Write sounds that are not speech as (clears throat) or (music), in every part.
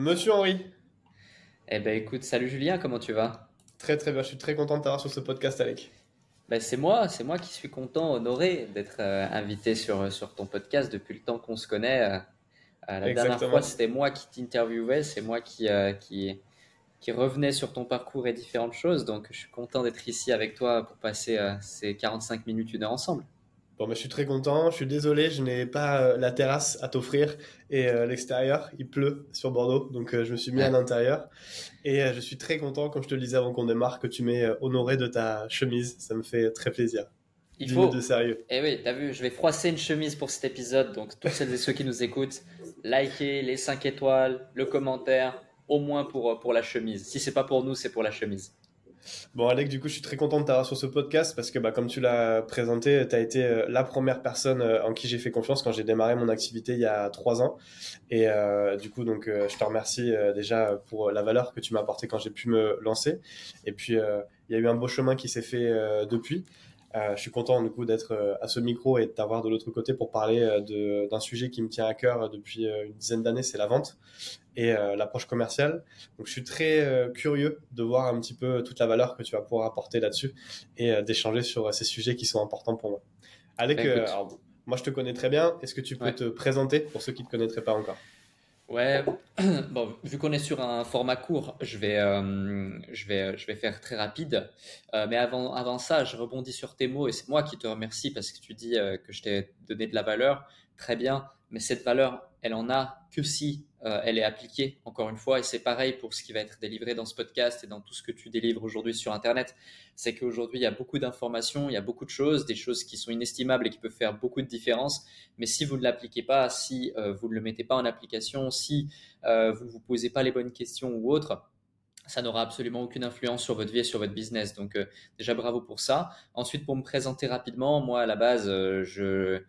Monsieur Henri. Eh ben écoute, salut Julien, comment tu vas? Très très bien, je suis très content de t'avoir sur ce podcast Alec. Ben c'est moi, c'est moi qui suis content, honoré d'être euh, invité sur, sur ton podcast depuis le temps qu'on se connaît. Euh, euh, la dernière fois, c'était moi qui t'interviewais, c'est moi qui, qui, qui revenais sur ton parcours et différentes choses. Donc je suis content d'être ici avec toi pour passer ces 45 minutes, une heure ensemble. Bon, mais je suis très content. Je suis désolé, je n'ai pas euh, la terrasse à t'offrir et euh, l'extérieur. Il pleut sur Bordeaux, donc euh, je me suis mis à l'intérieur. Et je suis très content, comme je te le disais avant qu'on démarre, que tu m'aies honoré de ta chemise. Ça me fait très plaisir. Il faut. de sérieux. Et eh oui, t'as vu, je vais froisser une chemise pour cet épisode. Donc, tous celles et ceux qui nous écoutent, likez les 5 étoiles, le commentaire, au moins pour, pour la chemise. Si c'est pas pour nous, c'est pour la chemise. Bon, Alec, du coup, je suis très content de t'avoir sur ce podcast parce que, bah, comme tu l'as présenté, tu as été euh, la première personne euh, en qui j'ai fait confiance quand j'ai démarré mon activité il y a trois ans. Et euh, du coup, donc, je te remercie déjà pour la valeur que tu m'as apportée quand j'ai pu me lancer. Et puis, il y a eu un beau chemin qui s'est fait depuis. Euh, je suis content du coup d'être euh, à ce micro et de t'avoir de l'autre côté pour parler euh, d'un sujet qui me tient à cœur depuis une dizaine d'années, c'est la vente et l'approche commerciale. Donc je suis très curieux de voir un petit peu toute la valeur que tu vas pouvoir apporter là-dessus et d'échanger sur ces sujets qui sont importants pour moi. Alec, bah, moi je te connais très bien. Est-ce que tu peux te présenter pour ceux qui ne te connaîtraient pas encore? Ouais, (clears throat) bon, vu qu'on est sur un format court, je vais, euh, je vais, je vais faire très rapide. Euh, mais avant, avant ça, je rebondis sur tes mots et c'est moi qui te remercie parce que tu dis euh, que je t'ai donné de la valeur. Très bien, mais cette valeur, elle en a que si euh, elle est appliquée, encore une fois, et c'est pareil pour ce qui va être délivré dans ce podcast et dans tout ce que tu délivres aujourd'hui sur Internet, c'est qu'aujourd'hui, il y a beaucoup d'informations, il y a beaucoup de choses, des choses qui sont inestimables et qui peuvent faire beaucoup de différence, mais si vous ne l'appliquez pas, si euh, vous ne le mettez pas en application, si euh, vous ne vous posez pas les bonnes questions ou autres, ça n'aura absolument aucune influence sur votre vie et sur votre business. Donc déjà bravo pour ça. Ensuite, pour me présenter rapidement, moi à la base, je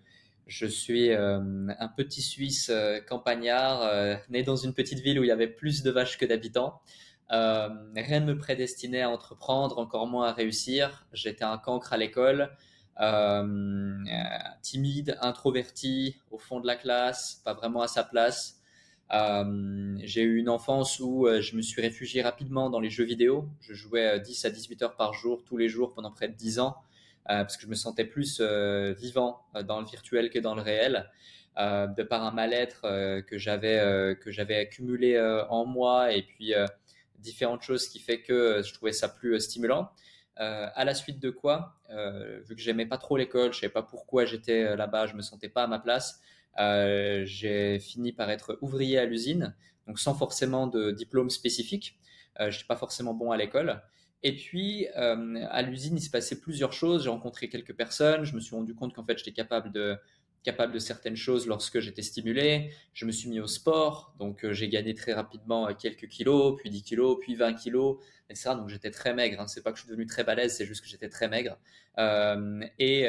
je suis euh, un petit Suisse euh, campagnard, euh, né dans une petite ville où il y avait plus de vaches que d'habitants. rien ne me prédestinait à entreprendre, encore moins à réussir. J'étais un cancre à l'école, timide, introverti, au fond de la classe, pas vraiment à sa place. j'ai eu une enfance où je me suis réfugié rapidement dans les jeux vidéo. Je jouais 10 à 18 heures par jour, tous les jours, pendant près de 10 ans. Euh, parce que je me sentais plus euh, vivant euh, dans le virtuel que dans le réel. de par un mal-être que j'avais que j'avais accumulé en moi et puis différentes choses qui fait que je trouvais ça plus stimulant. Euh, à la suite de quoi, vu que j'aimais pas trop l'école, je savais pas pourquoi j'étais là-bas, je me sentais pas à ma place, j'ai fini par être ouvrier à l'usine, donc sans forcément de diplôme spécifique. Je pas forcément bon à l'école. Et puis, euh, à l'usine, il se passait plusieurs choses. J'ai rencontré quelques personnes. Je me suis rendu compte qu'en fait, j'étais capable de capable de certaines choses lorsque j'étais stimulé. Je me suis mis au sport, donc euh, j'ai gagné très rapidement euh, quelques kilos, puis 10 kilos, puis 20 kilos, etc. Donc j'étais très maigre. Hein. C'est pas que je suis devenu très balèze, c'est juste que j'étais très maigre. Et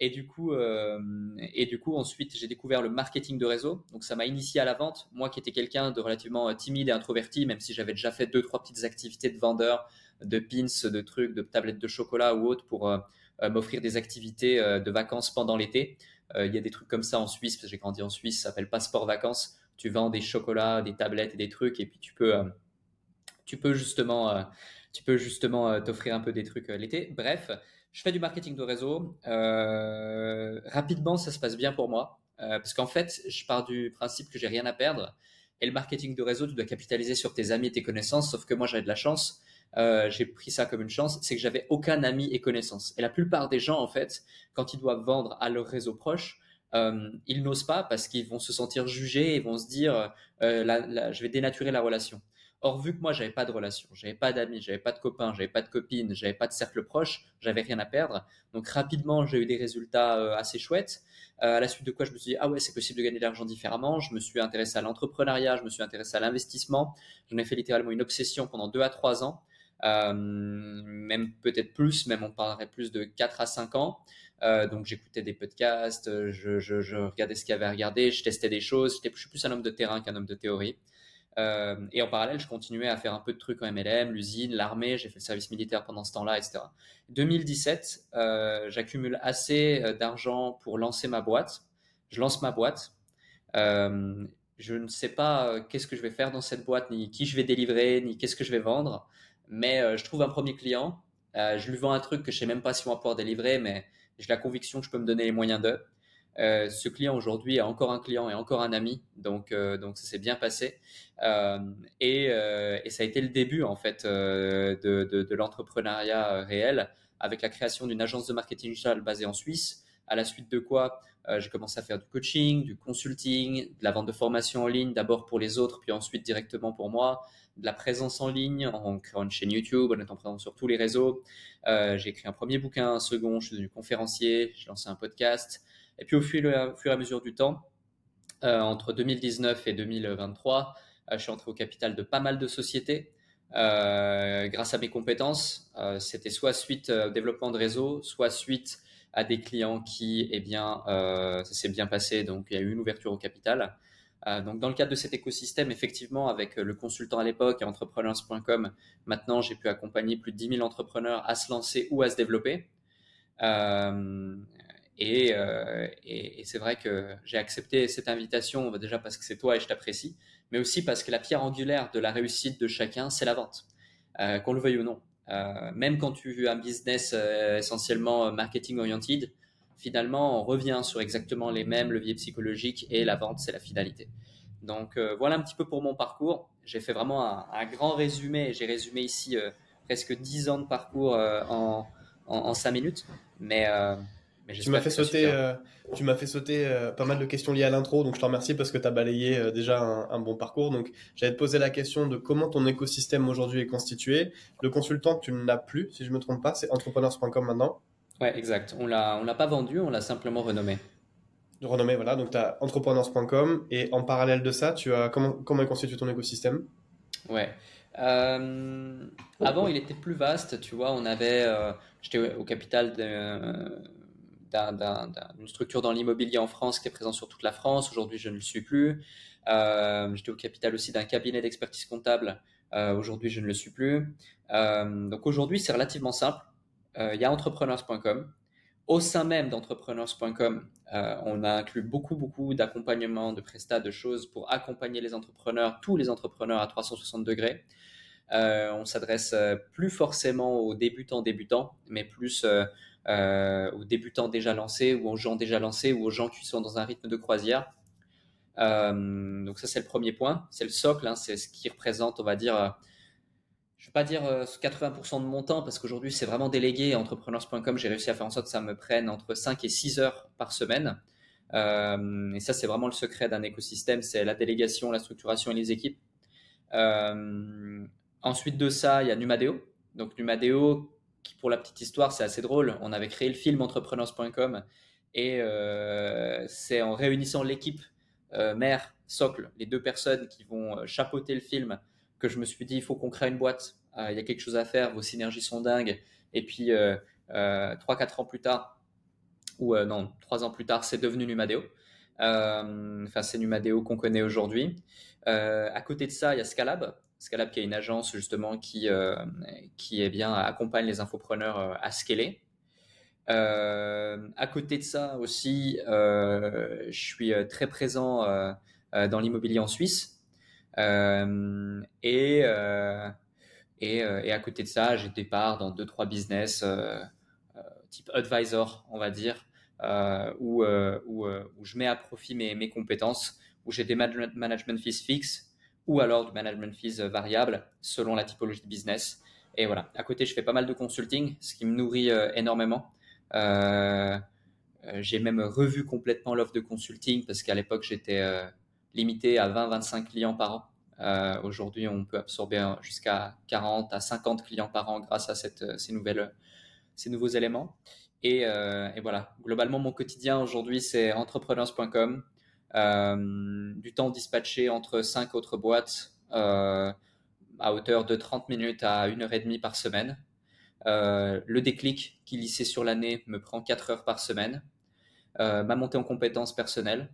et du coup, et du coup, ensuite, j'ai découvert le marketing de réseau. Donc, ça m'a initié à la vente. Moi, qui étais quelqu'un de relativement timide et introverti, même si j'avais déjà fait deux, trois petites activités de vendeur, de pins, de trucs, de tablettes de chocolat ou autre pour euh, euh, m'offrir des activités euh, de vacances pendant l'été. Il y a des trucs comme ça en Suisse, parce que j'ai grandi en Suisse, ça s'appelle Passeport Vacances. Tu vends des chocolats, des tablettes et des trucs, et puis tu peux, tu peux justement, tu peux justement t'offrir un peu des trucs l'été. Bref, je fais du marketing de réseau. rapidement, ça se passe bien pour moi, parce qu'en fait, je pars du principe que j'ai rien à perdre. Et le marketing de réseau, tu dois capitaliser sur tes amis et tes connaissances. Sauf que moi, j'avais de la chance. Euh, j'ai pris ça comme une chance, c'est que j'avais aucun ami et connaissance. Et la plupart des gens, en fait, quand ils doivent vendre à leur réseau proche, euh, ils n'osent pas parce qu'ils vont se sentir jugés et vont se dire, euh, je vais dénaturer la relation. Or, vu que moi, j'avais pas de relation, j'avais pas d'amis, j'avais pas de copains, j'avais pas de copines, j'avais pas de cercle proche, j'avais rien à perdre. Donc, rapidement, j'ai eu des résultats assez chouettes. À la suite de quoi, je me suis dit, ah ouais, c'est possible de gagner de l'argent différemment. Je me suis intéressé à l'entrepreneuriat, je me suis intéressé à l'investissement. J'en ai fait littéralement une obsession pendant deux à trois ans. Euh, même peut-être plus, même on parlerait plus de 4 à 5 ans. Euh, donc j'écoutais des podcasts, je, regardais ce qu'il y avait à regarder, je testais des choses. Je suis plus un homme de terrain qu'un homme de théorie. Euh, et en parallèle, je continuais à faire un peu de trucs en MLM, l'usine, l'armée, j'ai fait le service militaire pendant ce temps-là, etc. 2017, euh, j'accumule assez d'argent pour lancer ma boîte. Je lance ma boîte. Je ne sais pas qu'est-ce que je vais faire dans cette boîte, ni qui je vais délivrer, ni qu'est-ce que je vais vendre. Mais je trouve un premier client, je lui vends un truc que je sais même pas si on va pouvoir délivrer, mais j'ai la conviction que je peux me donner les moyens d'eux. Euh, ce client aujourd'hui est encore un client et encore un ami, donc, euh, donc ça s'est bien passé. Euh, et, et, ça a été le début en fait de, de, de l'entrepreneuriat réel avec la création d'une agence de marketing digital basée en Suisse. À la suite de quoi, j'ai commencé à faire du coaching, du consulting, de la vente de formation en ligne, d'abord pour les autres, puis ensuite directement pour moi, de la présence en ligne en créant une chaîne YouTube, en étant présent sur tous les réseaux. j'ai écrit un premier bouquin, un second, je suis devenu conférencier, j'ai lancé un podcast. Et puis au fur, et à mesure du temps, euh, entre 2019 et 2023, euh, je suis entré au capital de pas mal de sociétés. Euh, grâce à mes compétences, c'était soit suite au développement de réseau, soit suite à des clients qui, eh bien, ça s'est bien passé, donc il y a eu une ouverture au capital. donc, dans le cadre de cet écosystème, effectivement, avec le consultant à l'époque et entrepreneurs.com, maintenant j'ai pu accompagner plus de 10 000 entrepreneurs à se lancer ou à se développer. Euh, et, c'est vrai que j'ai accepté cette invitation déjà parce que c'est toi et je t'apprécie, mais aussi parce que la pierre angulaire de la réussite de chacun, c'est la vente, euh, qu'on le veuille ou non. Euh, même quand tu veux un business euh, essentiellement marketing oriented, finalement, on revient sur exactement les mêmes leviers psychologiques et la vente, c'est la finalité. Donc voilà un petit peu pour mon parcours. J'ai fait vraiment un, grand résumé. J'ai résumé ici presque 10 ans de parcours en, en, en, 5 minutes. Mais tu m'as fait, sauter, euh, tu m'as fait sauter euh, pas mal de questions liées à l'intro, donc je te remercie parce que tu as balayé euh, déjà un, bon parcours. Donc j'allais te poser la question de comment ton écosystème aujourd'hui est constitué. Le consultant tu n'as plus, si je me trompe pas, c'est entrepreneurs.com maintenant. Ouais, exact. On l'a, on l'a pas vendu, on l'a simplement renommé. Renommé, voilà. Donc tu as entrepreneurs.com et en parallèle de ça, tu as comment, comment est constitué ton écosystème? Ouais. avant, il était plus vaste, tu vois. On avait, j'étais au capital de d'une structure dans l'immobilier en France qui est présente sur toute la France. Aujourd'hui, je ne le suis plus. Euh, j'étais au capital aussi d'un cabinet d'expertise comptable. Euh, aujourd'hui, je ne le suis plus. Euh, donc aujourd'hui, c'est relativement simple. Il y a entrepreneurs.com. Au sein même d'entrepreneurs.com, on a inclus beaucoup, beaucoup d'accompagnement, de prestats, de choses pour accompagner les entrepreneurs, tous les entrepreneurs à 360 degrés. on s'adresse plus forcément aux débutants débutants, mais plus euh, aux débutants déjà lancés ou aux gens déjà lancés ou aux gens qui sont dans un rythme de croisière. Euh, donc ça c'est le premier point, c'est le socle, hein, c'est ce qui représente, on va dire, euh, je ne vais pas dire 80% de mon temps parce qu'aujourd'hui c'est vraiment délégué. Entrepreneurs.com, j'ai réussi à faire en sorte que ça me prenne entre 5 et 6 heures par semaine. et ça c'est vraiment le secret d'un écosystème, c'est la délégation, la structuration et les équipes. ensuite de ça, il y a Numadeo. Donc Numadeo, pour la petite histoire, c'est assez drôle. On avait créé le film entrepreneurs.com et euh, c'est en réunissant l'équipe euh, mère, socle, les deux personnes qui vont euh, chapeauter le film, que je me suis dit, il faut qu'on crée une boîte. Il y a quelque chose à faire, vos synergies sont dingues. Et puis, trois, quatre ans plus tard, ou non, trois ans plus tard, c'est devenu Numadeo. Enfin, c'est Numadeo qu'on connaît aujourd'hui. à côté de ça, il y a Scalab, Scalab qui est une agence justement qui, euh, qui est bien, accompagne les infopreneurs euh, à scaler. Euh, à côté de ça aussi, je suis très présent dans l'immobilier en Suisse. et, et, à côté de ça, j'ai des parts dans deux, trois business type advisor, on va dire, où, où, où, je mets à profit mes, mes compétences, où j'ai des management fees fixes ou alors du management fees variable selon la typologie de business. Et voilà, à côté, je fais pas mal de consulting, ce qui me nourrit euh, énormément. Euh, euh, j'ai même revu complètement l'offre de consulting parce qu'à l'époque, j'étais limité à 20-25 clients par an. Aujourd'hui, on peut absorber jusqu'à 40 à 50 clients par an grâce à ces, nouveaux éléments. Et, voilà, globalement, mon quotidien aujourd'hui, c'est entrepreneurs.com, euh, du temps dispatché entre cinq autres boîtes euh, à hauteur de 30 minutes à une heure et demie par semaine. Euh, le déclic qui lissait sur l'année me prend 4 heures par semaine. ma montée en compétences personnelles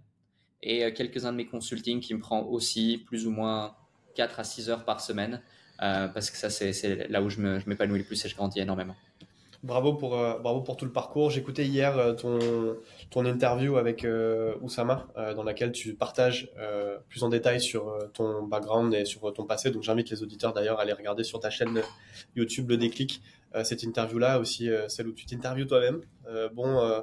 et quelques-uns de mes consultings qui me prend aussi plus ou moins 4 à 6 heures par semaine parce que ça c'est là où je m'épanouis le plus et je grandis énormément. Bravo pour, euh, bravo pour tout le parcours. J'écoutais hier euh, ton, ton interview avec euh, Oussama, dans laquelle tu partages plus en détail sur ton background et sur ton passé. Donc j'invite les auditeurs d'ailleurs à aller regarder sur ta chaîne YouTube Le Déclic cette interview-là, aussi celle où tu t'interviews toi-même. bon,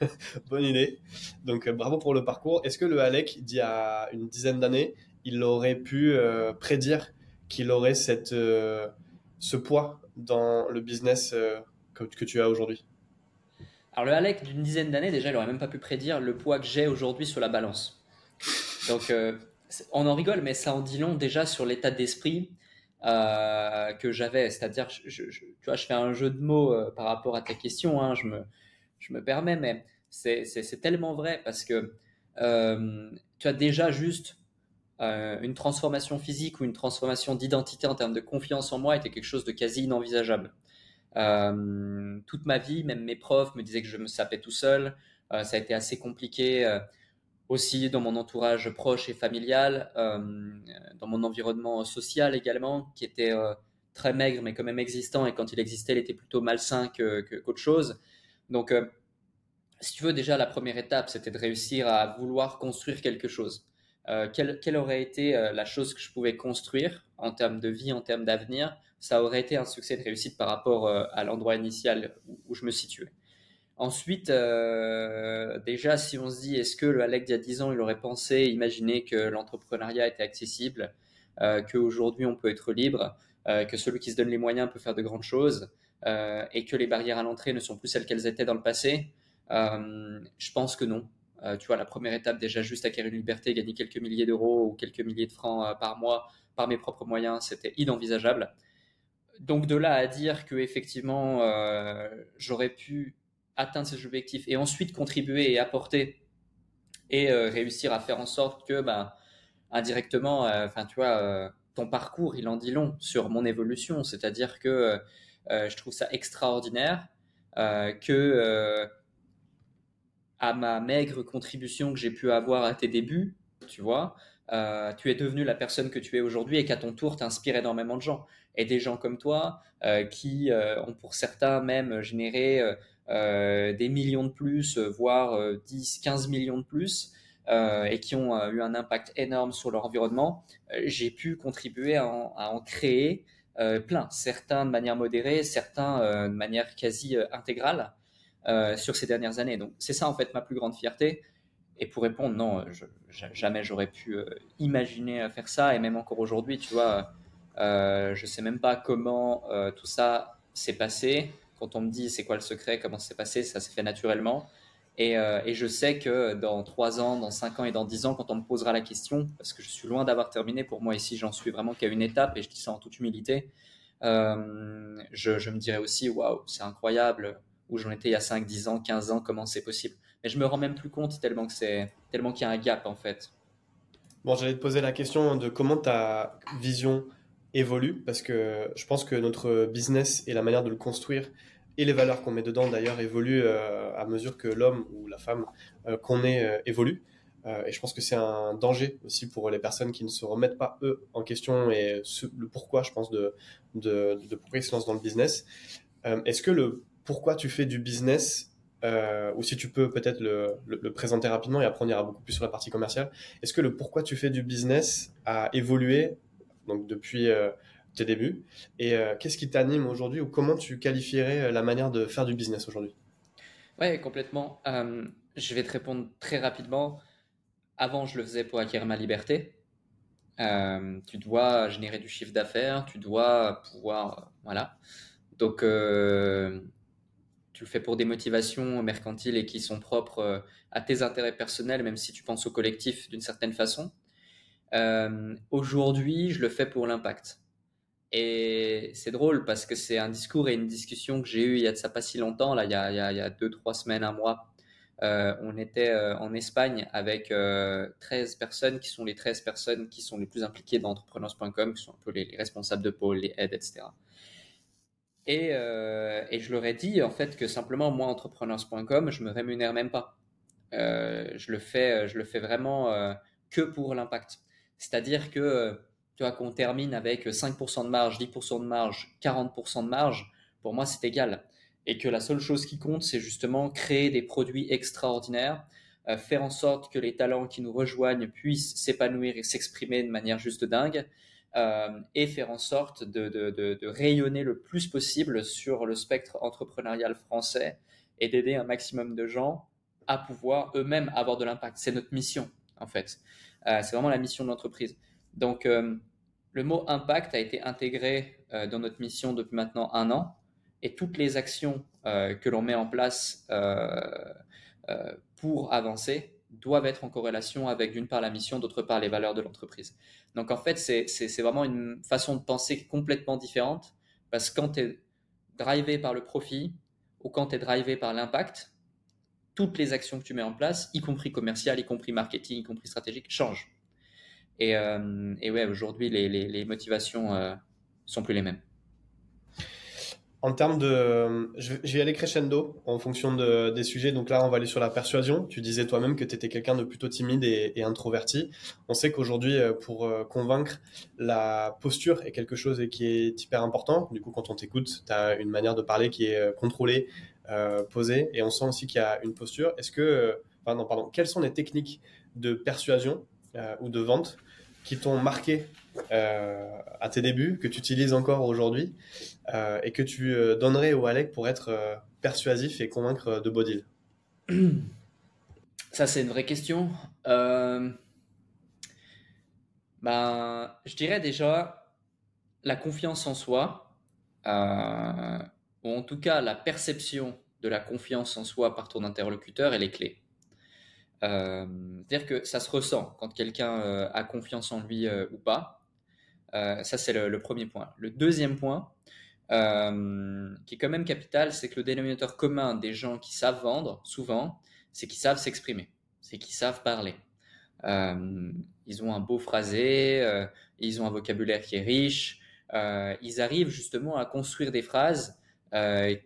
(laughs) bonne idée. Donc bravo pour le parcours. Est-ce que le Alec, d'il y a une dizaine d'années, il aurait pu prédire qu'il aurait cette, ce poids dans le business euh, que, tu as aujourd'hui Alors le Alec d'une dizaine d'années, déjà, il n'aurait même pas pu prédire le poids que j'ai aujourd'hui sur la balance. Donc euh, on en rigole, mais ça en dit long déjà sur l'état d'esprit euh, que j'avais. C'est-à-dire, tu vois, je fais un jeu de mots par rapport à ta question, hein, je, me, je me permets, mais c'est tellement vrai parce que tu as déjà juste euh, une transformation physique ou une transformation d'identité en termes de confiance en moi était quelque chose de quasi inenvisageable. Euh, toute ma vie, même mes profs me disaient que je me sapais tout seul. Euh, ça a été assez compliqué aussi dans mon entourage proche et familial, dans mon environnement social également, qui était très maigre mais quand même existant. Et quand il existait, il était plutôt malsain qu'autre chose. Donc, si tu veux, déjà la première étape, c'était de réussir à vouloir construire quelque chose. Euh, quelle, aurait été euh, la chose que je pouvais construire en termes de vie, en termes d'avenir, ça aurait été un succès de réussite par rapport euh, à l'endroit initial où, je me situais. Ensuite, déjà, si on se dit, est-ce que le Alec d'il y a 10 ans, il aurait pensé, imaginé que l'entrepreneuriat était accessible, qu'aujourd'hui on peut être libre, que celui qui se donne les moyens peut faire de grandes choses, et que les barrières à l'entrée ne sont plus celles qu'elles étaient dans le passé, je pense que non. Euh, tu vois, la première étape, déjà juste acquérir une liberté, gagner quelques milliers d'euros ou quelques milliers de francs euh, par mois par mes propres moyens, c'était inenvisageable. Donc de là à dire que effectivement euh, j'aurais pu atteindre ces objectifs et ensuite contribuer et apporter et réussir à faire en sorte que ben, indirectement, enfin tu vois, ton parcours il en dit long sur mon évolution, c'est-à-dire que je trouve ça extraordinaire que à ma maigre contribution que j'ai pu avoir à tes débuts, tu vois, euh, tu es devenu la personne que tu es aujourd'hui et qu'à ton tour t'inspires énormément de gens. Et des gens comme toi euh, qui euh, ont pour certains même généré des millions de plus, voire 10, 15 millions de plus, et qui ont eu un impact énorme sur leur environnement, j'ai pu contribuer à en, créer plein, certains de manière modérée, certains de manière quasi intégrale. Euh, sur ces dernières années. Donc c'est ça en fait ma plus grande fierté. Et pour répondre, non, jamais j'aurais pu euh, imaginer faire ça. Et même encore aujourd'hui, tu vois, euh, je sais même pas comment euh, tout ça s'est passé. Quand on me dit c'est quoi le secret, comment c'est passé, ça s'est fait naturellement. Et, et, je sais que dans 3 ans, dans 5 ans et dans 10 ans, quand on me posera la question, parce que je suis loin d'avoir terminé, pour moi ici j'en suis vraiment qu'à une étape, et je dis ça en toute humilité, je, je me dirais aussi, waouh, c'est incroyable, où j'en étais il y a 5, 10 ans, 15 ans, comment c'est possible. Mais je me rends même plus compte tellement que c'est tellement qu'il y a un gap en fait. Bon, j'allais te poser la question de comment ta vision évolue parce que je pense que notre business et la manière de le construire et les valeurs qu'on met dedans d'ailleurs évoluent euh, à mesure que l'homme ou la femme euh, qu'on est euh, évolue. et je pense que c'est un danger aussi pour les personnes qui ne se remettent pas eux en question et le pourquoi, je pense, de, de, de pourquoi ils se lancent dans le business. Est-ce que le pourquoi tu fais du business, euh, ou si tu peux peut-être le, présenter rapidement et après on ira beaucoup plus sur la partie commerciale. Est-ce que le pourquoi tu fais du business a évolué donc depuis euh, tes débuts? Et euh, qu'est-ce qui t'anime aujourd'hui ou comment tu qualifierais la manière de faire du business aujourd'hui? Ouais, complètement. je vais te répondre très rapidement. Avant, je le faisais pour acquérir ma liberté. tu dois générer du chiffre d'affaires, tu dois pouvoir, voilà. Donc, tu le fais pour des motivations mercantiles et qui sont propres euh, à tes intérêts personnels, même si tu penses au collectif d'une certaine façon. Euh, aujourd'hui, je le fais pour l'impact. Et c'est drôle parce que c'est un discours et une discussion que j'ai eu il y a de ça pas si longtemps, là, il y a, deux, trois semaines, un mois. Euh, on était en Espagne avec 13 personnes qui sont les 13 personnes qui sont les plus impliquées dans entrepreneurs.com, qui sont un peu les, les responsables de pôle, les aides, etc. Euh, et, je leur ai dit en fait que simplement moi entrepreneurs.com je me rémunère même pas. Euh, je le fais, je le fais vraiment euh, que pour l'impact. C'est-à-dire que tu qu'on termine avec 5% de marge, 10% de marge, 40% de marge. pour moi, c'est égal. Et que la seule chose qui compte, c'est justement créer des produits extraordinaires, euh, faire en sorte que les talents qui nous rejoignent puissent s'épanouir et s'exprimer de manière juste dingue, euh, et faire en sorte de, rayonner le plus possible sur le spectre entrepreneurial français et d'aider un maximum de gens à pouvoir eux-mêmes avoir de l'impact. C'est notre mission, en fait. Euh, c'est vraiment la mission de l'entreprise. Donc, euh, le mot impact a été intégré euh, dans notre mission depuis maintenant un an et toutes les actions euh, que l'on met en place pour avancer doivent être en corrélation avec d'une part la mission, d'autre part les valeurs de l'entreprise. Donc en fait, c'est vraiment une façon de penser complètement différente parce que quand tu es drivé par le profit ou quand tu es drivé par l'impact, toutes les actions que tu mets en place, y compris commercial, y compris marketing, y compris stratégique, changent. Et, euh, et ouais, aujourd'hui, les, les, les, motivations euh, sont plus les mêmes. En termes de, je vais aller crescendo en fonction de, des sujets. Donc là, on va aller sur la persuasion. Tu disais toi-même que tu étais quelqu'un de plutôt timide et, introverti. On sait qu'aujourd'hui, euh, pour euh, convaincre, la posture est quelque chose qui est hyper important. Du coup, quand on t'écoute, tu as une manière de parler qui est euh, contrôlée, posée, et on sent aussi qu'il y a une posture. Est-ce que, enfin non, pardon, quelles sont les techniques de persuasion ou de vente qui t'ont marqué euh, à tes débuts, que tu utilises encore aujourd'hui euh, et que tu euh, donnerais au Alec pour être persuasif et convaincre de Bodil? Ça, c'est une vraie question. Ben, je dirais déjà la confiance en soi, ou en tout cas la perception de la confiance en soi par ton interlocuteur, est clé. Euh, C'est-à-dire que ça se ressent quand quelqu'un euh, a confiance en lui euh, ou pas. Ça, c'est le, premier point. Le deuxième point, qui est quand même capital, c'est que le dénominateur commun des gens qui savent vendre, souvent, c'est qu'ils savent s'exprimer, c'est qu'ils savent parler. Ils ont un beau phrasé, ils ont un vocabulaire qui est riche, ils arrivent justement à construire des phrases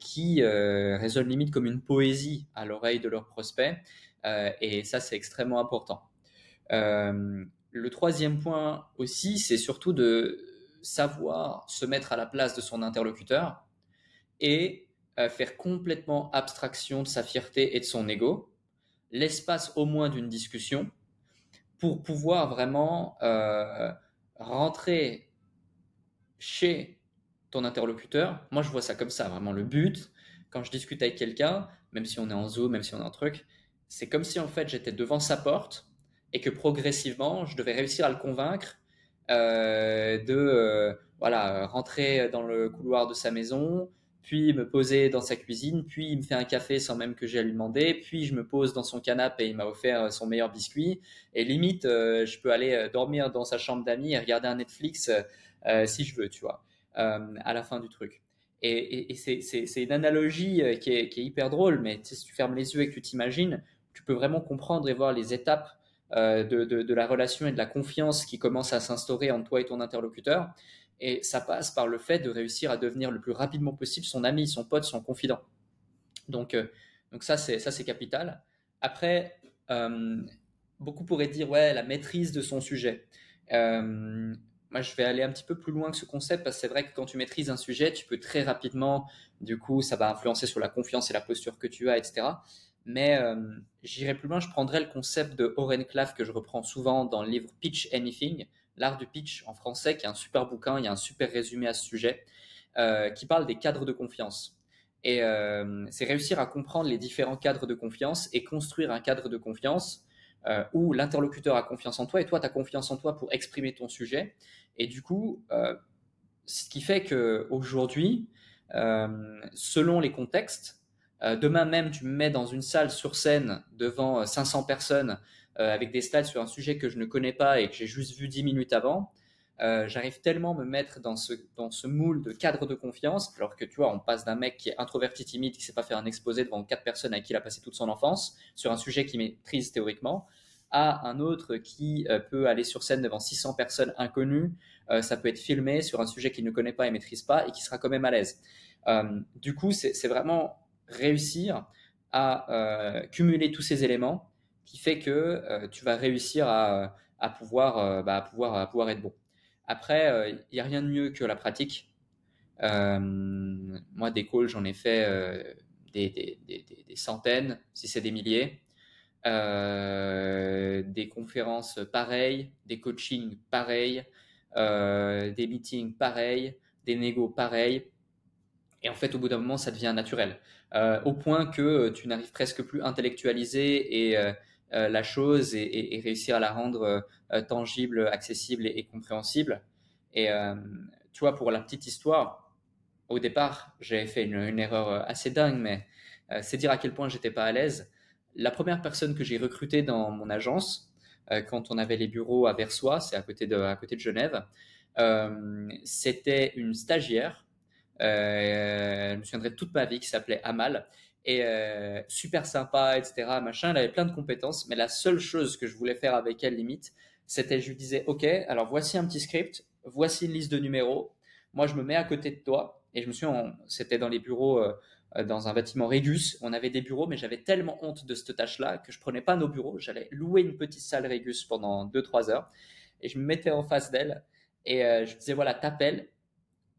qui résonnent limite comme une poésie à l'oreille de leurs prospects et ça, c'est extrêmement important. Euh, le troisième point aussi, c'est surtout de savoir se mettre à la place de son interlocuteur et euh, faire complètement abstraction de sa fierté et de son ego, l'espace au moins d'une discussion, pour pouvoir vraiment euh, rentrer chez ton interlocuteur. Moi, je vois ça comme ça, vraiment le but, quand je discute avec quelqu'un, même si on est en Zoom, même si on est en truc, c'est comme si en fait j'étais devant sa porte et que progressivement je devais réussir à le convaincre euh, de euh, voilà rentrer dans le couloir de sa maison, puis me poser dans sa cuisine, puis il me fait un café sans même que j'ai à lui demander, puis je me pose dans son canapé et il m'a offert son meilleur biscuit et limite euh, je peux aller dormir dans sa chambre d'amis et regarder un Netflix euh, si je veux, tu vois, euh, à la fin du truc. Et c'est une analogie qui est, qui est, hyper drôle, mais si tu fermes les yeux et que tu t'imagines, tu peux vraiment comprendre et voir les étapes euh, de, de, la relation et de la confiance qui commence à s'instaurer entre toi et ton interlocuteur. Et ça passe par le fait de réussir à devenir le plus rapidement possible son ami, son pote, son confident. Donc, euh, donc ça, c'est ça, c'est capital. Après, euh, beaucoup pourraient dire ouais, la maîtrise de son sujet. Moi, je vais aller un petit peu plus loin que ce concept parce que c'est vrai que quand tu maîtrises un sujet, tu peux très rapidement, du coup, ça va influencer sur la confiance et la posture que tu as, etc. Mais euh, j'irai plus loin, je prendrai le concept de Oren Klaff que je reprends souvent dans le livre Pitch Anything, l'art du pitch en français, qui est un super bouquin, il y a un super résumé à ce sujet, euh, qui parle des cadres de confiance. Et euh, c'est réussir à comprendre les différents cadres de confiance et construire un cadre de confiance où l'interlocuteur a confiance en toi et toi, tu as confiance en toi pour exprimer ton sujet. Et du coup, ce qui fait qu'aujourd'hui, selon les contextes, euh, demain même, tu me mets dans une salle sur scène devant 500 euh, personnes euh, avec des slides sur un sujet que je ne connais pas et que j'ai juste vu 10 minutes avant. J'arrive tellement à me mettre dans ce, dans ce moule de cadre de confiance, alors que tu vois, on passe d'un mec qui est introverti, timide, qui sait pas faire un exposé devant quatre personnes à qui il a passé toute son enfance, sur un sujet qu'il maîtrise théoriquement, à un autre qui peut aller sur scène devant 600 personnes inconnues, ça peut être filmé sur un sujet qu'il ne connaît pas et maîtrise pas et qui sera quand même à l'aise. du coup, c'est vraiment réussir à euh, cumuler tous ces éléments qui fait que euh, tu vas réussir à, pouvoir, euh, bah, à pouvoir, à pouvoir être bon. Après, il n'y a rien de mieux que la pratique. moi, des calls, j'en ai fait des, des, des, des, centaines, si c'est des milliers. des conférences pareilles, des coachings pareils, des meetings pareils, des négos pareils. Et en fait, au bout d'un moment, ça devient naturel. Euh, au point que euh, tu n'arrives presque plus à intellectualiser et, euh, la chose et, réussir à la rendre tangible, accessible et, compréhensible. Et tu vois, pour la petite histoire, au départ, j'avais fait une, erreur assez dingue, mais c'est dire à quel point j'étais pas à l'aise. La première personne que j'ai recrutée dans mon agence, quand on avait les bureaux à Versoix, c'est à côté de, à côté de Genève, c'était une stagiaire je me souviendrai toute ma vie, qui s'appelait Amal. Et euh, super sympa, etc. Machin. Elle avait plein de compétences, mais la seule chose que je voulais faire avec elle, limite, c'était je lui disais, OK, alors voici un petit script, voici une liste de numéros. Moi, je me mets à côté de toi. Et je me suis, c'était dans les bureaux, euh, dans un bâtiment Régus. On avait des bureaux, mais j'avais tellement honte de cette tâche-là que je prenais pas nos bureaux. J'allais louer une petite salle Régus pendant 2-3 heures. Et je me mettais en face d'elle. Et je disais, voilà, t'appelles,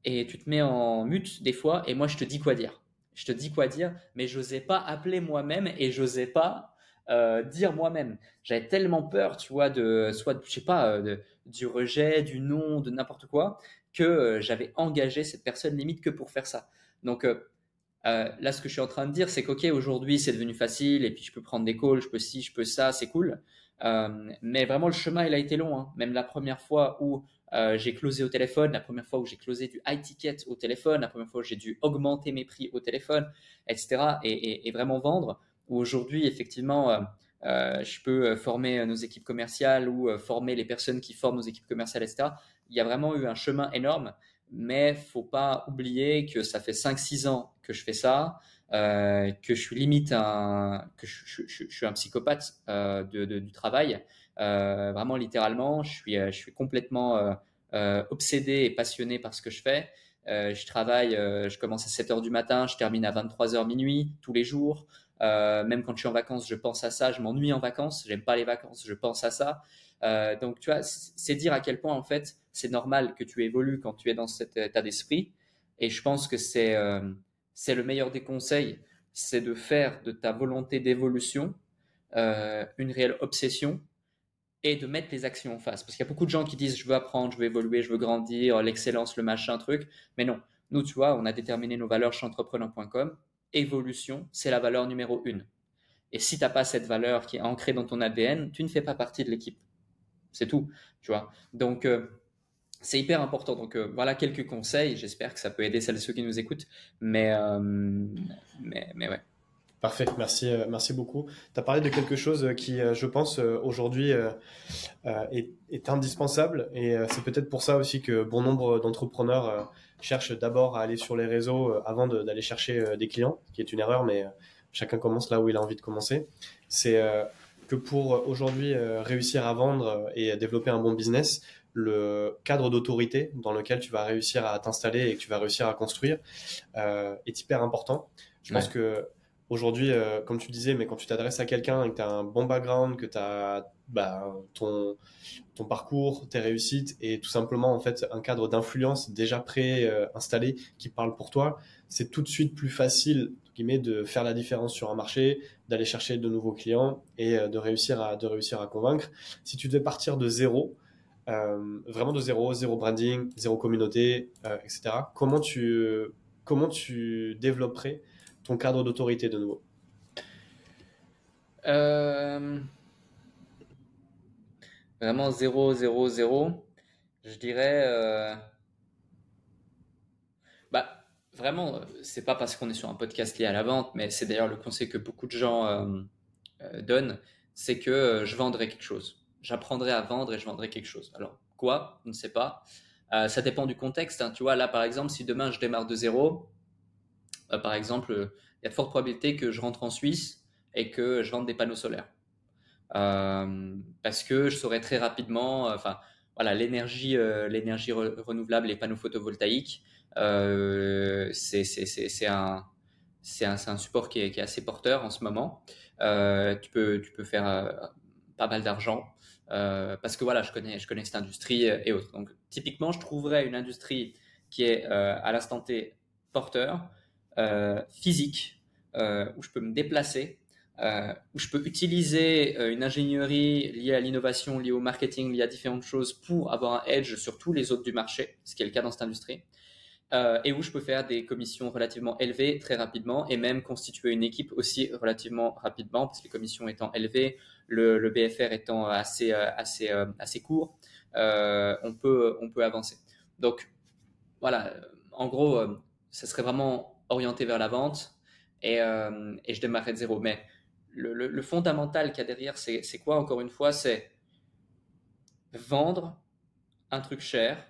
et tu te mets en mute des fois et moi je te dis quoi dire. Je te dis quoi dire, mais j'osais pas appeler moi-même et j'osais pas euh, dire moi-même. J'avais tellement peur, tu vois, de soit, je sais pas, euh, du rejet, du non, de n'importe quoi, que euh, j'avais engagé cette personne limite que pour faire ça. Donc là, ce que je suis en train de dire, c'est qu'ok, aujourd'hui c'est devenu facile et puis je peux prendre des calls, je peux ci, je peux ça, c'est cool. mais vraiment le chemin il a été long. Hein. Même la première fois où euh, j'ai closé au téléphone, la première fois où j'ai closé du high ticket au téléphone, la première fois où j'ai dû augmenter mes prix au téléphone, etc. et, vraiment vendre. Où aujourd'hui, effectivement, euh, euh, je peux former nos équipes commerciales ou former les personnes qui forment nos équipes commerciales, etc. Il y a vraiment eu un chemin énorme, mais faut pas oublier que ça fait 5-6 ans que je fais ça, que je suis limite un, que je, suis un psychopathe du travail. Euh, vraiment littéralement, je suis, euh, complètement euh, obsédé et passionné par ce que je fais. je travaille, je commence à 7 heures du matin, je termine à 23 heures minuit tous les jours. même quand je suis en vacances, je pense à ça. Je m'ennuie en vacances. J'aime pas les vacances. Je pense à ça. donc, tu vois, c'est dire à quel point, en fait, c'est normal que tu évolues quand tu es dans cet état d'esprit. Et je pense que c'est le meilleur des conseils, c'est de faire de ta volonté d'évolution une réelle obsession et de mettre les actions en face. Parce qu'il y a beaucoup de gens qui disent je veux apprendre, je veux évoluer, je veux grandir, l'excellence, le machin, truc. Mais non, nous, tu vois, on a déterminé nos valeurs chez entrepreneur.com. Évolution, c'est la valeur numéro une. Et si tu n'as pas cette valeur qui est ancrée dans ton ADN, tu ne fais pas partie de l'équipe. C'est tout, tu vois. Donc, euh, c'est hyper important. Donc, euh, voilà quelques conseils. J'espère que ça peut aider celles et ceux qui nous écoutent. Mais, euh, mais, mais ouais. Parfait, merci, euh, merci beaucoup. Tu as parlé de quelque chose qui, euh, je pense, euh, aujourd'hui est, indispensable et c'est peut-être pour ça aussi que bon nombre d'entrepreneurs cherchent d'abord à aller sur les réseaux avant d'aller chercher des clients, qui est une erreur, mais chacun commence là où il a envie de commencer. C'est que pour aujourd'hui réussir à vendre et développer un bon business, le cadre d'autorité dans lequel tu vas réussir à t'installer et que tu vas réussir à construire est hyper important. Je pense que Aujourd'hui, euh, comme tu disais, mais quand tu t'adresses à quelqu'un et que tu as un bon background, que tu as bah, ton, parcours, tes réussites et tout simplement en fait un cadre d'influence déjà pré-installé qui parle pour toi, c'est tout de suite plus facile de faire la différence sur un marché, d'aller chercher de nouveaux clients et euh, de réussir à de réussir à convaincre. Si tu devais partir de zéro, euh, vraiment de zéro, zéro branding, zéro communauté, etc. Comment tu comment tu développerais ton cadre d'autorité de nouveau euh, Vraiment 0, 0, 0. Je dirais. Euh, bah, vraiment, c'est pas parce qu'on est sur un podcast lié à la vente, mais c'est d'ailleurs le conseil que beaucoup de gens euh, donnent c'est que je vendrai quelque chose. J'apprendrai à vendre et je vendrai quelque chose. Alors, quoi? On ne sait pas. ça dépend du contexte. Hein. Tu vois, là, par exemple, si demain je démarre de zéro, euh, par exemple, il y a de fortes probabilités que je rentre en Suisse et que je vende des panneaux solaires. Euh, parce que je saurais très rapidement, euh, enfin, voilà, l'énergie, l'énergie renouvelable, les panneaux photovoltaïques, c'est un, support qui est, assez porteur en ce moment. tu, peux, tu peux faire pas mal d'argent parce que voilà, je connais, je connais cette industrie et autres. Donc, typiquement, je trouverais une industrie qui est à l'instant T porteur, physique, où je peux me déplacer, où je peux utiliser une ingénierie liée à l'innovation, liée au marketing, liée à différentes choses pour avoir un edge sur tous les autres du marché, ce qui est le cas dans cette industrie. Euh, et où je peux faire des commissions relativement élevées très rapidement et même constituer une équipe aussi relativement rapidement parce que les commissions étant élevées, le, BFR étant assez, euh, assez, euh, assez court, on, peut, on peut avancer. Donc voilà, en gros, ça serait vraiment orienté vers la vente et, et je démarrerai de zéro. Mais le, fondamental qu'il y a derrière, c'est quoi encore une fois? C'est vendre un truc cher